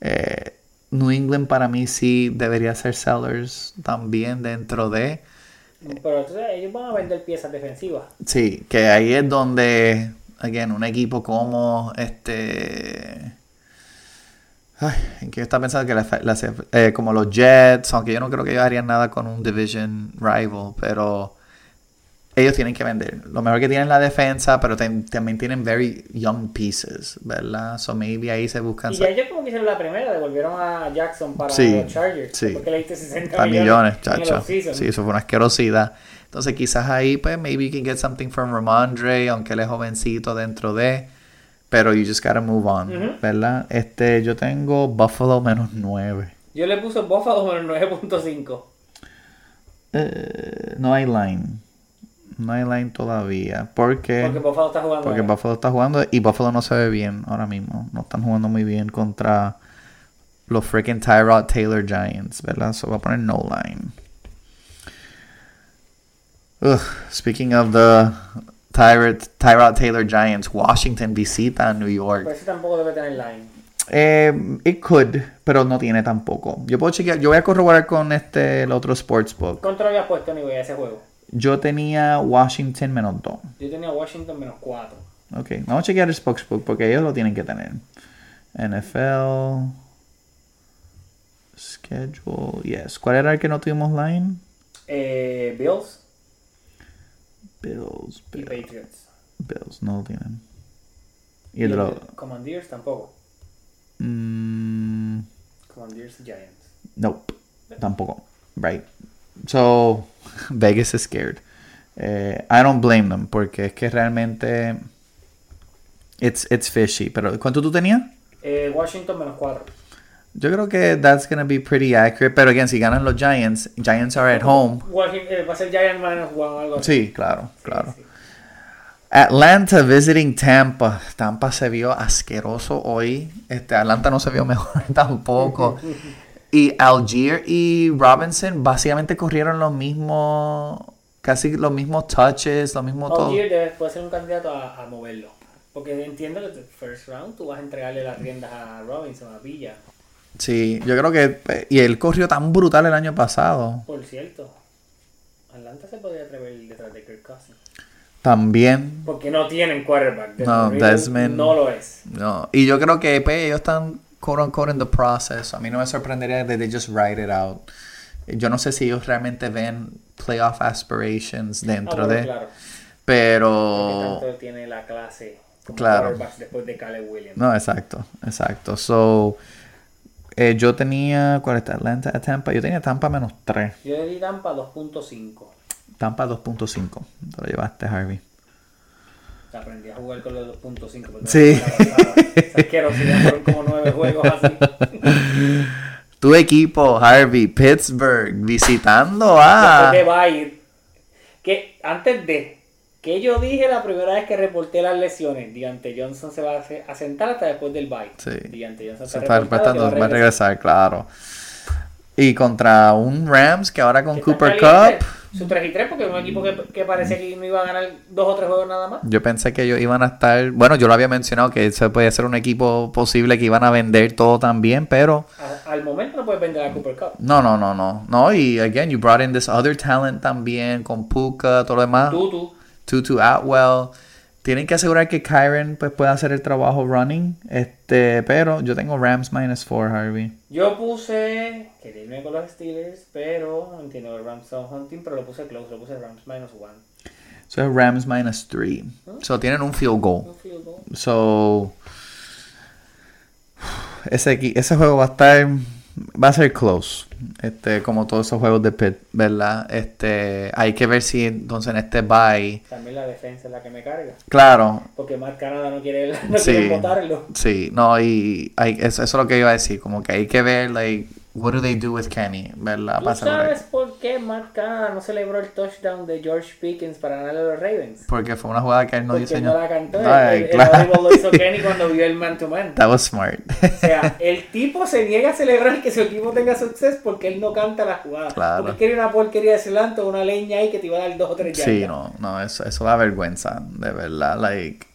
[SPEAKER 1] Eh, New England para mí sí debería ser sellers también dentro de...
[SPEAKER 2] Pero entonces ellos van a vender piezas defensivas.
[SPEAKER 1] Sí, que ahí es donde, again, un equipo como este. Ay, ¿en qué está pensando que la, la- eh, como los Jets, aunque yo no creo que ellos harían nada con un division rival, pero ellos tienen que vender. Lo mejor que tienen es la defensa, pero tam- también tienen very young pieces, ¿verdad? So maybe ahí se buscan
[SPEAKER 2] Y ya ellos como que hicieron la primera, devolvieron a Jackson para
[SPEAKER 1] Sí,
[SPEAKER 2] los Chargers.
[SPEAKER 1] sí.
[SPEAKER 2] Porque le diste 60
[SPEAKER 1] a millones, chacho. Sí, eso fue una asquerosidad. Entonces quizás ahí, pues, maybe you can get something from Ramondre, aunque él es jovencito dentro de... Pero you just gotta move on,
[SPEAKER 2] Ujú.
[SPEAKER 1] ¿verdad? Este, yo tengo Buffalo menos 9.
[SPEAKER 2] Yo le puse Buffalo menos 9.5.
[SPEAKER 1] Eh, no hay line. No hay line todavía. ¿Por qué?
[SPEAKER 2] Porque Buffalo está jugando.
[SPEAKER 1] Porque
[SPEAKER 2] ahora.
[SPEAKER 1] Buffalo está jugando y Buffalo no se ve bien ahora mismo. No están jugando muy bien contra los freaking Tyrod Taylor Giants, ¿verdad? So va a poner no line. Ugh, speaking of the Tyrod, Tyrod Taylor Giants, Washington visita a New York.
[SPEAKER 2] Pero ese tampoco debe tener line.
[SPEAKER 1] Eh, it could, pero no tiene tampoco. Yo puedo chequear, yo voy a corroborar con este el otro sportsbook.
[SPEAKER 2] ¿Cuánto lo había puesto anyway, a ese juego?
[SPEAKER 1] Yo tenía Washington menos 2.
[SPEAKER 2] Yo tenía Washington menos 4.
[SPEAKER 1] Ok, vamos a chequear el Sportsbook porque ellos lo tienen que tener. NFL. Schedule. Yes. ¿Cuál era el que no tuvimos line?
[SPEAKER 2] Eh, Bills
[SPEAKER 1] Bills.
[SPEAKER 2] y
[SPEAKER 1] Bills.
[SPEAKER 2] Patriots.
[SPEAKER 1] Bills. No lo tienen. Y
[SPEAKER 2] Y
[SPEAKER 1] el
[SPEAKER 2] el
[SPEAKER 1] de los-
[SPEAKER 2] de Commanders tampoco.
[SPEAKER 1] Mm,
[SPEAKER 2] Commanders y Giants.
[SPEAKER 1] nope. Tampoco. Right. So, (laughs) Vegas is scared. Eh, I don't blame them porque es que realmente. It's, it's fishy. Pero, ¿cuánto tú tenías?
[SPEAKER 2] Eh, Washington menos 4.
[SPEAKER 1] Yo creo que that's gonna be pretty accurate. Pero again, si ganan los Giants, Giants are at home.
[SPEAKER 2] Washington, eh, va a ser Giants menos 1 o algo así.
[SPEAKER 1] Sí, claro, claro.
[SPEAKER 2] Sí, sí.
[SPEAKER 1] Atlanta visiting Tampa. Tampa se vio asqueroso hoy. Este, Atlanta no se vio mejor (laughs) tampoco. (laughs) Y Algier y Robinson básicamente corrieron los mismos, casi los mismos touches, lo mismo todo.
[SPEAKER 2] Algier puede ser un candidato a, a moverlo. Porque entiendo que first round tú vas a entregarle las riendas a Robinson, a Villa.
[SPEAKER 1] Sí, yo creo que y él corrió tan brutal el año pasado.
[SPEAKER 2] Por cierto, Atlanta se podría atrever detrás de Kirk Cousins.
[SPEAKER 1] También
[SPEAKER 2] Porque no tienen quarterback.
[SPEAKER 1] No,
[SPEAKER 2] Desmond- No lo es.
[SPEAKER 1] No, y yo creo que pues, ellos están quote unquote in the process. A mí no me sorprendería que they just write it out. Yo no sé si ellos realmente ven playoff aspirations
[SPEAKER 2] Ah,
[SPEAKER 1] dentro
[SPEAKER 2] bueno,
[SPEAKER 1] de,
[SPEAKER 2] Claro.
[SPEAKER 1] Pero
[SPEAKER 2] tanto tiene la clase como
[SPEAKER 1] Claro.
[SPEAKER 2] después de Caleb Williams.
[SPEAKER 1] no, exacto, exacto. So eh, yo tenía ¿cuál está? Atlanta a Tampa. Yo tenía Tampa menos 3.
[SPEAKER 2] Yo le di Tampa 2.5.
[SPEAKER 1] Tampa 2.5. Te lo llevaste, Harvey.
[SPEAKER 2] Aprendí a jugar con los 2.5. porque
[SPEAKER 1] Sí.
[SPEAKER 2] esa asquerosidad, fueron como nueve juegos así. (laughs)
[SPEAKER 1] Tu equipo, Harvey, Pittsburgh, visitando
[SPEAKER 2] Después
[SPEAKER 1] a
[SPEAKER 2] de Bayer, que antes de que yo dije la primera vez que reporté las lesiones, Diante Johnson se va a se- a sentar hasta después del bye.
[SPEAKER 1] Sí.
[SPEAKER 2] Diante Johnson
[SPEAKER 1] Se
[SPEAKER 2] está reportado que
[SPEAKER 1] reportando, va a
[SPEAKER 2] regresar.
[SPEAKER 1] claro. Y contra un Rams que ahora con Cooper. Cup,
[SPEAKER 2] Su 3 y 3 porque es un equipo que, que parecía que no iba a ganar dos o tres juegos nada más.
[SPEAKER 1] yo pensé que ellos iban a estar, bueno, yo lo había mencionado que ese podía ser un equipo posible que iban a vender todo también, pero
[SPEAKER 2] A- al momento no puedes vender a Cooper Cup.
[SPEAKER 1] no, no, no, no. No, y again, you brought in this other talent también con Puka, todo lo demás.
[SPEAKER 2] Tú.
[SPEAKER 1] Tutu Atwell. Tienen que asegurar que Kyron pues, pueda hacer el trabajo running. Este, pero yo tengo Rams minus 4, Harvey.
[SPEAKER 2] Yo puse, quería irme con los Steelers, pero entiendo el Rams son hunting, pero lo puse close, lo puse Rams minus 1.
[SPEAKER 1] So Rams minus 3. So tienen un field goal.
[SPEAKER 2] Un field goal.
[SPEAKER 1] So (sighs) ese, ese juego va a estar va a ser close. Este, como todos esos juegos de pit, ¿verdad? Este, hay que ver si entonces en este bye,
[SPEAKER 2] También la defensa es la que me carga.
[SPEAKER 1] claro,
[SPEAKER 2] Porque Matt Canada no quiere, (laughs) no
[SPEAKER 1] Sí.
[SPEAKER 2] quiere.
[SPEAKER 1] Sí, no, y hay, eso, eso es lo que iba a decir, como que hay que ver, like, what do they do with Kenny, ¿verdad?
[SPEAKER 2] ¿Tú
[SPEAKER 1] Pasa
[SPEAKER 2] sabes por qué Matt Canada no celebró el touchdown de George Pickens para ganarle a los Ravens?
[SPEAKER 1] Porque fue una jugada que él no
[SPEAKER 2] Porque
[SPEAKER 1] diseñó.
[SPEAKER 2] no la cantó.
[SPEAKER 1] Ay,
[SPEAKER 2] el, el
[SPEAKER 1] claro.
[SPEAKER 2] audible lo hizo (laughs) Kenny cuando vio el man to man.
[SPEAKER 1] That was smart.
[SPEAKER 2] O sea, el tipo se niega a celebrar que su equipo tenga suceso porque él no canta la jugada.
[SPEAKER 1] Claro.
[SPEAKER 2] Porque quería una porquería de celanto, una leña ahí que te iba a dar dos o tres yardas.
[SPEAKER 1] sí, no, no, eso, eso da vergüenza, de verdad, like,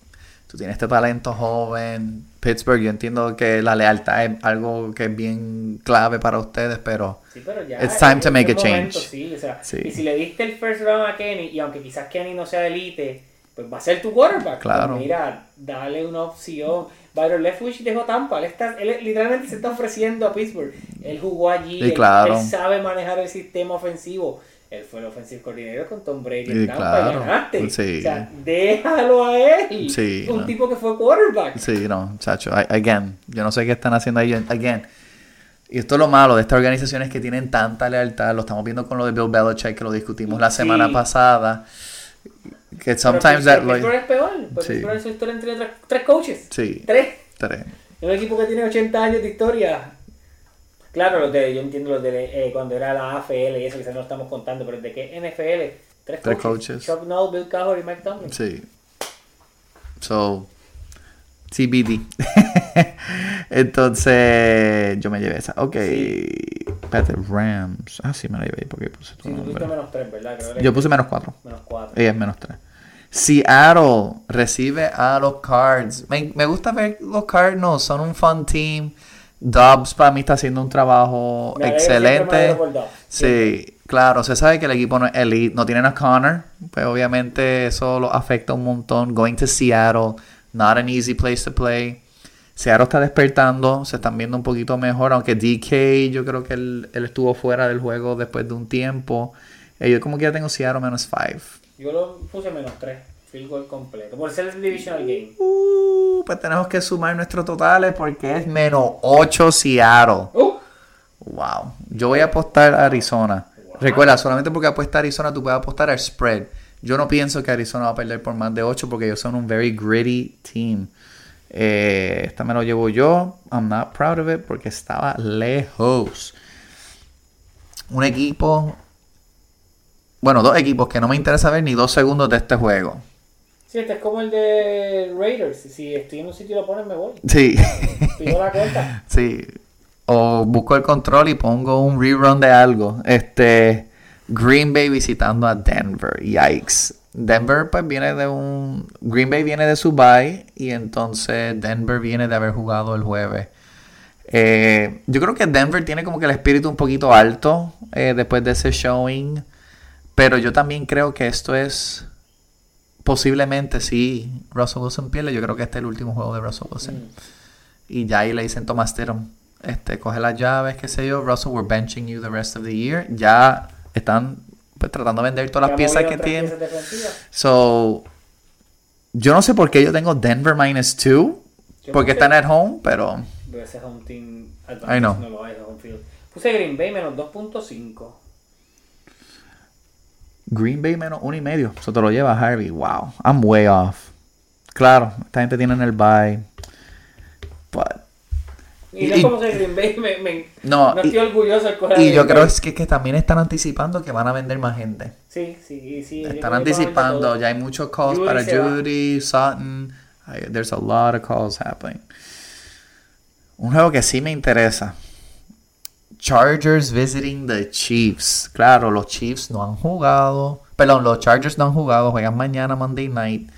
[SPEAKER 1] tú tienes este talento joven, Pittsburgh, yo entiendo que la lealtad es algo que es bien clave para ustedes, pero
[SPEAKER 2] Sí, pero ya.
[SPEAKER 1] It's time to make
[SPEAKER 2] este
[SPEAKER 1] a
[SPEAKER 2] momento,
[SPEAKER 1] change.
[SPEAKER 2] sí, o sea,
[SPEAKER 1] Sí.
[SPEAKER 2] Y si le diste el first round a Kenny, y aunque quizás Kenny no sea elite, pues va a ser tu quarterback.
[SPEAKER 1] Claro.
[SPEAKER 2] Pues mira, dale una opción. Byron Leftwich dejó Tampa. Él, está, él literalmente se está ofreciendo a Pittsburgh. Él jugó allí.
[SPEAKER 1] Sí,
[SPEAKER 2] él,
[SPEAKER 1] claro.
[SPEAKER 2] él sabe manejar el sistema ofensivo. Él fue el offensive coordinator con Tom Brady en Tampa
[SPEAKER 1] claro.
[SPEAKER 2] y ganaste.
[SPEAKER 1] Sí.
[SPEAKER 2] O sea, déjalo a él.
[SPEAKER 1] Sí,
[SPEAKER 2] Un
[SPEAKER 1] no.
[SPEAKER 2] tipo que fue quarterback.
[SPEAKER 1] Sí, no, chacho. I- Again, yo no sé qué están haciendo ahí. Again. Y esto es lo malo de estas organizaciones que tienen tanta lealtad. Lo estamos viendo con lo de Bill Belichick, que lo discutimos la
[SPEAKER 2] Sí.
[SPEAKER 1] semana pasada. Que
[SPEAKER 2] Pero
[SPEAKER 1] sometimes
[SPEAKER 2] Pittsburgh-
[SPEAKER 1] that.
[SPEAKER 2] Pittsburgh es peor. Porque. Pittsburgh en su historia tenido tres, tres coaches.
[SPEAKER 1] sí,
[SPEAKER 2] Tres.
[SPEAKER 1] tres.
[SPEAKER 2] Es un equipo que tiene 80 años de historia. Claro, los de, yo entiendo los de eh, cuando era la AFL y eso, quizás no lo estamos contando, pero ¿de qué NFL? Tres,
[SPEAKER 1] Tres
[SPEAKER 2] coaches. Chuck Noll, Bill Cowher y Mike Tomlin.
[SPEAKER 1] Sí. So, TBD. (laughs) Entonces, yo me llevé esa. Ok. Espérate, Rams. Ah, sí, me la llevé porque puse tu
[SPEAKER 2] Sí, tú tuviste menos 3, ¿verdad? Creo que
[SPEAKER 1] Yo puse menos 4.
[SPEAKER 2] menos 4.
[SPEAKER 1] Ella es menos 3. Seattle recibe a los Cards. Me, me gusta ver los Cardinals. Son un fun team. Dobbs para mí está haciendo un trabajo excelente. Sí, claro, se sabe que el equipo no es elite, no tienen a Connor, pues obviamente eso lo afecta un montón. Going to Seattle, not an easy place to play. Seattle está despertando, se están viendo un poquito mejor, aunque DK yo creo que él, él estuvo fuera del juego después de un tiempo. Eh, yo como que ya tengo Seattle menos 5.
[SPEAKER 2] Yo lo puse menos 3. Field goal completo. Por ser el divisional game.
[SPEAKER 1] Uh, pues tenemos que sumar nuestros totales porque es menos 8 Seattle.
[SPEAKER 2] ¡Uh!
[SPEAKER 1] Wow. Yo voy a apostar a Arizona. Recuerda, solamente porque apuesta a Arizona, tú puedes apostar al spread. Yo no pienso que Arizona va a perder por más de 8 porque ellos son un very gritty team. Eh, esta me lo llevo yo. I'm not proud of it porque estaba lejos. Un equipo. Bueno, dos equipos que no me interesa ver ni dos segundos de este juego.
[SPEAKER 2] Sí, este es como el de Raiders. Si estoy en un sitio y lo ponen, me voy.
[SPEAKER 1] Sí. (laughs)
[SPEAKER 2] Pido la cuenta.
[SPEAKER 1] Sí. O busco el control y pongo un rerun de algo. Este. Green Bay visitando a Denver. Yikes. Denver pues viene de un... Green Bay viene de su bye y entonces Denver viene de haber jugado el jueves. Eh, yo creo que Denver tiene como que el espíritu un poquito alto eh, después de ese showing. Pero yo también creo que esto es... Posiblemente si Russell Wilson pierde, yo creo que este es el último juego de Russell Wilson. Y ya ahí le dicen Thomas Stidham, este, coge las llaves, qué sé yo, Russell, we're benching you the rest of the year. Ya están pues, tratando de vender todas las piezas que tienen. So, yo no sé por qué yo tengo Denver minus 2,
[SPEAKER 2] Yo
[SPEAKER 1] porque
[SPEAKER 2] puse-
[SPEAKER 1] están at home, pero
[SPEAKER 2] ese home team no lo hay, ese home field. Puse Green Bay menos 2.5.
[SPEAKER 1] Green Bay menos uno y medio. Eso te lo lleva Harvey. Wow, I'm way off. Claro, esta gente tiene en el bye. But,
[SPEAKER 2] Y no
[SPEAKER 1] Y-
[SPEAKER 2] es como que Green Bay me, me-
[SPEAKER 1] No,
[SPEAKER 2] no
[SPEAKER 1] y-
[SPEAKER 2] estoy orgulloso de
[SPEAKER 1] y yo creo es que, que también están anticipando que van a vender más gente.
[SPEAKER 2] Sí, sí, sí.
[SPEAKER 1] Están anticipando, ya hay muchos calls
[SPEAKER 2] Judy
[SPEAKER 1] para
[SPEAKER 2] se va.
[SPEAKER 1] Judy, Sutton. Hay- There's a lot of calls happening. Un juego que sí me interesa. Chargers visiting the Chiefs. Claro, los Chiefs no han jugado. Perdón, los Chargers no han jugado. Juegan mañana Monday night.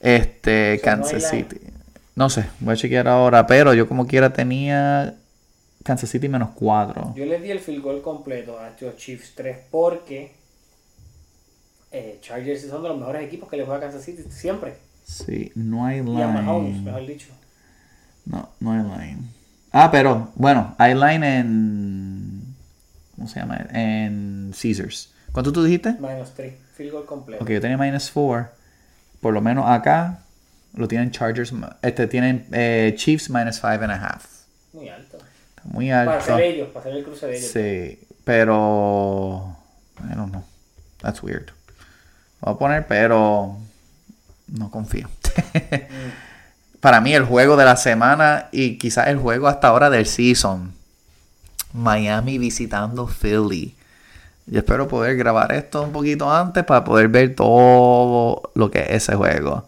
[SPEAKER 1] Este, Kansas
[SPEAKER 2] no.
[SPEAKER 1] City. No sé, voy a chequear ahora. Pero yo como quiera tenía Kansas City menos 4.
[SPEAKER 2] Yo les di el field goal completo a los Chiefs 3 porque eh, Chargers son de los mejores equipos que le juega a Kansas City siempre.
[SPEAKER 1] Sí, no hay
[SPEAKER 2] Y a Mahomes,
[SPEAKER 1] line.
[SPEAKER 2] mejor dicho.
[SPEAKER 1] No, no hay line. Ah, pero bueno, hay line en. ¿Cómo se llama? En Caesars. ¿Cuánto tú dijiste?
[SPEAKER 2] Minus 3. Field goal completo.
[SPEAKER 1] Ok, yo tenía minus 4. Por lo menos acá lo tienen Chargers. Este tienen eh, Chiefs minus 5 and a half.
[SPEAKER 2] Muy alto.
[SPEAKER 1] Está muy
[SPEAKER 2] Para
[SPEAKER 1] alto.
[SPEAKER 2] hacer ellos, para hacer el cruce de ellos.
[SPEAKER 1] Sí, pero. I don't know. That's weird. Lo voy a poner, pero. No confío. (laughs) Para mí, el juego de la semana y quizás el juego hasta ahora del season. Miami visitando Philly. Yo espero poder grabar esto un poquito antes para poder ver todo lo que es ese juego.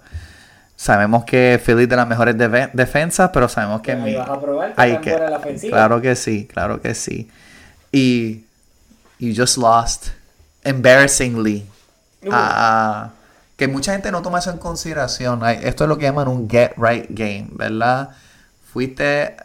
[SPEAKER 1] Sabemos que Philly es de las mejores defensas, pero sabemos que
[SPEAKER 2] Ahí
[SPEAKER 1] mi-
[SPEAKER 2] vas a probar que la ofensiva.
[SPEAKER 1] Claro que sí, claro que sí. Y you just lost embarrassingly
[SPEAKER 2] Uh.
[SPEAKER 1] a- que mucha gente no toma eso en consideración. Esto es lo que llaman un get right game, ¿verdad? Fuiste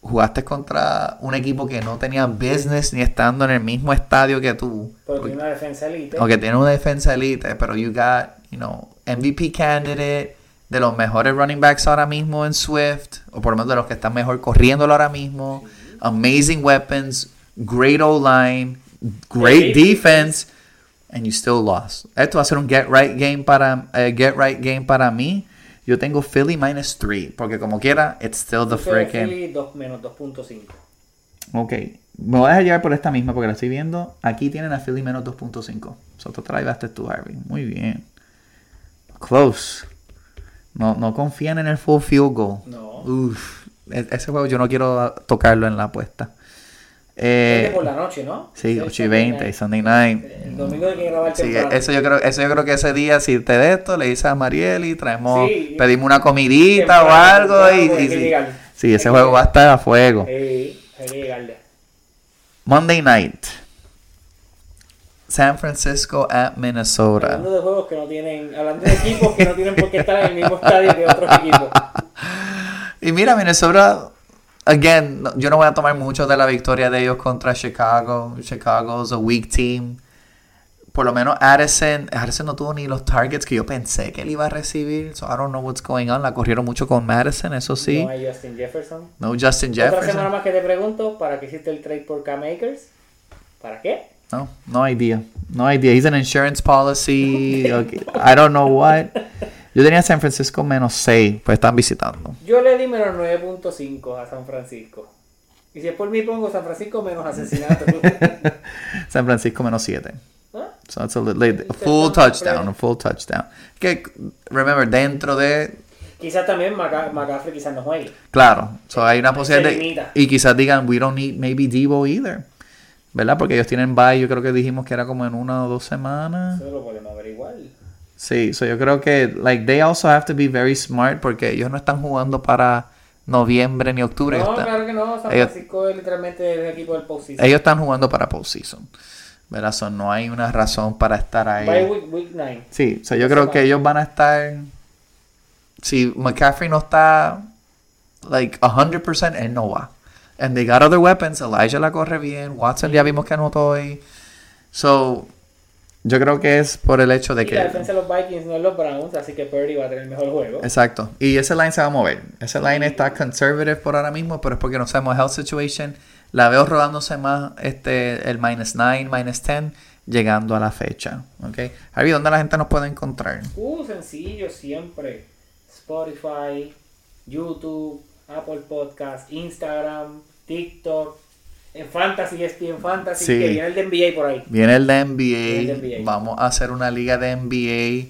[SPEAKER 1] jugaste contra un equipo que no tenía business ni estando en el mismo estadio que tú.
[SPEAKER 2] Pero tiene una defensa elite.
[SPEAKER 1] Aunque tiene una defensa elite, pero you got, you know, MVP candidate, de los mejores running backs ahora mismo en Swift, o por lo menos de los que están mejor corriéndolo ahora mismo. Amazing weapons, great O-line, great defense, and you still lost. Esto va a ser un get right game para, eh, get right game para mí. Yo tengo Philly minus 3, porque como quiera, it's still the freaking...
[SPEAKER 2] Philly, dos- menos 2.5.
[SPEAKER 1] Ok, me voy a dejar llevar por esta misma porque la estoy viendo. Aquí tienen a Philly menos 2.5. So, te llevaste tú, Harvey. Muy bien. Close. No, no confían en el full field goal.
[SPEAKER 2] No.
[SPEAKER 1] Uf, e- ese juego yo no quiero tocarlo en la apuesta. Eh,
[SPEAKER 2] por la noche, ¿no?
[SPEAKER 1] sí,
[SPEAKER 2] Es
[SPEAKER 1] 8 y
[SPEAKER 2] Sunday
[SPEAKER 1] 20,
[SPEAKER 2] night.
[SPEAKER 1] Sunday night.
[SPEAKER 2] El domingo hay que grabar
[SPEAKER 1] Sí,
[SPEAKER 2] temprano.
[SPEAKER 1] eso yo creo, eso yo creo que ese día, si te de esto, le dices a Marieli, traemos,
[SPEAKER 2] Sí.
[SPEAKER 1] pedimos una comidita
[SPEAKER 2] Temprano,
[SPEAKER 1] o algo
[SPEAKER 2] temprano,
[SPEAKER 1] y, y sí. Sí,
[SPEAKER 2] Hay
[SPEAKER 1] ese
[SPEAKER 2] que
[SPEAKER 1] juego va a estar a fuego.
[SPEAKER 2] Sí, hay que llegarle.
[SPEAKER 1] Monday night. San Francisco at Minnesota.
[SPEAKER 2] Hablando de juegos que no tienen, hablando de equipos que no tienen por qué estar en el mismo estadio que otros equipos. (laughs)
[SPEAKER 1] Y mira, Minnesota, again, no- yo no voy a tomar mucho de la victoria de ellos contra Chicago. Chicago es a weak team. Por lo menos Addison, Addison no tuvo ni los targets que yo pensé que él iba a recibir. So I don't know what's going on. La corrieron mucho con Madison, eso sí.
[SPEAKER 2] No hay Justin Jefferson.
[SPEAKER 1] No Justin
[SPEAKER 2] Otra semana
[SPEAKER 1] Jefferson.
[SPEAKER 2] más que te pregunto, ¿para qué hiciste el trade por Cam Akers? ¿Para qué?
[SPEAKER 1] No, no idea. No idea. He's an insurance policy. (laughs) okay, I don't know what. (laughs) Yo tenía San Francisco menos 6, pues están visitando.
[SPEAKER 2] Yo le di menos 9.5 a San Francisco. Y si es por mí pongo San Francisco menos asesinato. (laughs)
[SPEAKER 1] San Francisco menos 7.
[SPEAKER 2] ¿Ah?
[SPEAKER 1] So that's a, li- a full touchdown, a full touchdown. Que, remember, dentro de,
[SPEAKER 2] Quizás también Maca- McCaffrey quizás no juegue.
[SPEAKER 1] claro, so hay una posibilidad de, y quizás digan, we don't need maybe Debo either, ¿verdad? Porque ellos tienen bye, yo creo que dijimos que era como en una o dos semanas.
[SPEAKER 2] Eso lo podemos averiguar.
[SPEAKER 1] Sí, so yo creo que, like, they also have to be very smart porque ellos no están jugando para noviembre ni octubre.
[SPEAKER 2] No,
[SPEAKER 1] están,
[SPEAKER 2] claro que no. San
[SPEAKER 1] ellos-
[SPEAKER 2] Francisco es literalmente el equipo del postseason.
[SPEAKER 1] ellos están jugando para postseason, ¿verdad? So no hay una razón para estar ahí.
[SPEAKER 2] Bye week, week 9.
[SPEAKER 1] Sí, o sea, yo creo que ellos van a estar. Si McCaffrey no está, like, 100%, él no va. And they got other weapons. Elijah la corre bien. Watson ya vimos que anotó ahí. So, yo creo que es por el hecho de
[SPEAKER 2] Y la
[SPEAKER 1] que.
[SPEAKER 2] defensa de los Vikings no es los Browns, así que Purdy va a tener el mejor juego.
[SPEAKER 1] Exacto. Y ese line se va a mover. Ese line está conservative por ahora mismo, pero es porque no sabemos health situation. La veo rodándose más este el minus 9, minus 10, llegando a la fecha. ¿Ok? Harvey, ¿dónde la gente nos puede encontrar?
[SPEAKER 2] Uh, sencillo siempre. Spotify, YouTube, Apple Podcast, Instagram, TikTok, en Fantasy, en Fantasy,
[SPEAKER 1] Sí.
[SPEAKER 2] que viene el de NBA por ahí.
[SPEAKER 1] Viene el de
[SPEAKER 2] el de
[SPEAKER 1] NBA.
[SPEAKER 2] NBA.
[SPEAKER 1] Vamos a hacer una liga de NBA.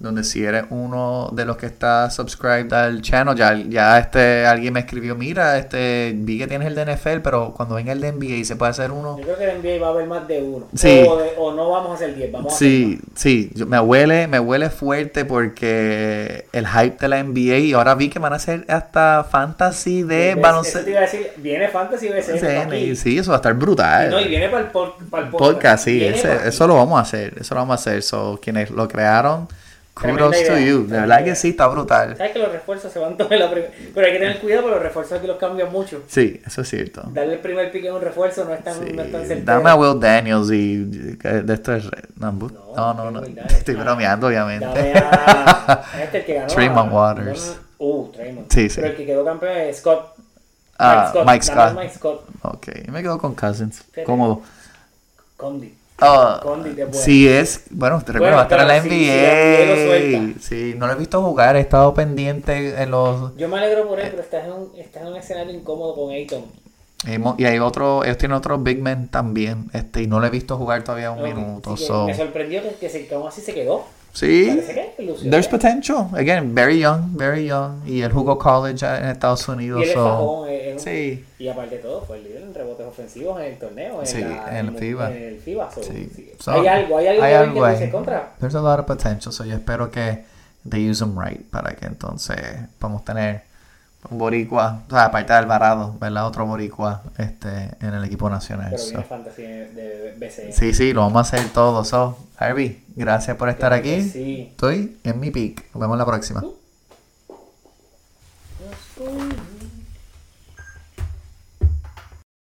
[SPEAKER 1] Donde si eres uno de los que está subscribed al channel, ya, ya este alguien me escribió, mira, este vi que tienes el de NFL, pero cuando venga el de NBA se puede hacer uno.
[SPEAKER 2] Yo creo que en NBA va a haber más de uno.
[SPEAKER 1] Sí.
[SPEAKER 2] O, de- o no vamos a hacer 10, vamos a
[SPEAKER 1] Sí, sí, yo- me huele, me huele fuerte porque el hype de la NBA y ahora vi que van a hacer hasta fantasy
[SPEAKER 2] hacer
[SPEAKER 1] de baloncesto.
[SPEAKER 2] Te iba a decir, viene Fantasy BCN.
[SPEAKER 1] Sí, eso va a estar brutal.
[SPEAKER 2] No, y viene para el, pod- para el
[SPEAKER 1] podcast, sí, ese-
[SPEAKER 2] pa' aquí.
[SPEAKER 1] eso lo vamos a hacer, eso lo vamos a hacer. So, quienes lo crearon, Kudos to you. De verdad que sí, está brutal.
[SPEAKER 2] Sabes que los refuerzos se van todos en la primera. Pero hay que tener cuidado porque los refuerzos aquí los cambian mucho.
[SPEAKER 1] Sí, eso es cierto.
[SPEAKER 2] Darle el primer pick en un refuerzo no es tan,
[SPEAKER 1] Sí,
[SPEAKER 2] no es tan certero.
[SPEAKER 1] Dame a Will Daniels y de esto es no, no, no, no. Estoy bromeando, obviamente.
[SPEAKER 2] Dame a. Este el que ganó.
[SPEAKER 1] Tremont
[SPEAKER 2] a-
[SPEAKER 1] Waters.
[SPEAKER 2] Uh, Tremont.
[SPEAKER 1] Sí, sí.
[SPEAKER 2] Pero el que quedó campeón es Scott.
[SPEAKER 1] Ah, Mike
[SPEAKER 2] Dame a
[SPEAKER 1] Scott.
[SPEAKER 2] Mike Scott.
[SPEAKER 1] Ok, me quedo con Cousins. Cómodo.
[SPEAKER 2] Condi. Bueno.
[SPEAKER 1] sí es, bueno, te recuerdo, va a estar en la
[SPEAKER 2] sí, NBA.
[SPEAKER 1] Sí, no lo he visto jugar, he estado pendiente en los...
[SPEAKER 2] Yo me alegro por él, pero estás en un, estás en un escenario incómodo con Ayton.
[SPEAKER 1] Y hay otro, ellos tienen otro big man también, este, y no lo he visto jugar todavía un minuto. so-
[SPEAKER 2] Me sorprendió que, que, se, así se quedó.
[SPEAKER 1] Sí, there's potential. Again, very young, very young. Y él jugó college en Estados
[SPEAKER 2] Y
[SPEAKER 1] Unidos.
[SPEAKER 2] él es
[SPEAKER 1] so-
[SPEAKER 2] fajón, eh, es un-
[SPEAKER 1] Sí.
[SPEAKER 2] Y aparte de todo, fue el líder en rebotes ofensivos en el torneo. En
[SPEAKER 1] Sí,
[SPEAKER 2] la-
[SPEAKER 1] en el FIBA.
[SPEAKER 2] En el FIBA. so,
[SPEAKER 1] Sí.
[SPEAKER 2] sí.
[SPEAKER 1] So,
[SPEAKER 2] hay algo, hay algo
[SPEAKER 1] hay algo
[SPEAKER 2] que dice contra.
[SPEAKER 1] There's a lot of potential, so yo espero que they use them right para que entonces podamos tener un boricua, o sea, aparte de Alvarado, ¿verdad? Otro boricua este, en el equipo nacional.
[SPEAKER 2] Pero viene de
[SPEAKER 1] Sí, sí, lo vamos a hacer todo. So, Harvey, gracias por estar aquí. Estoy en mi pick. Nos vemos la próxima.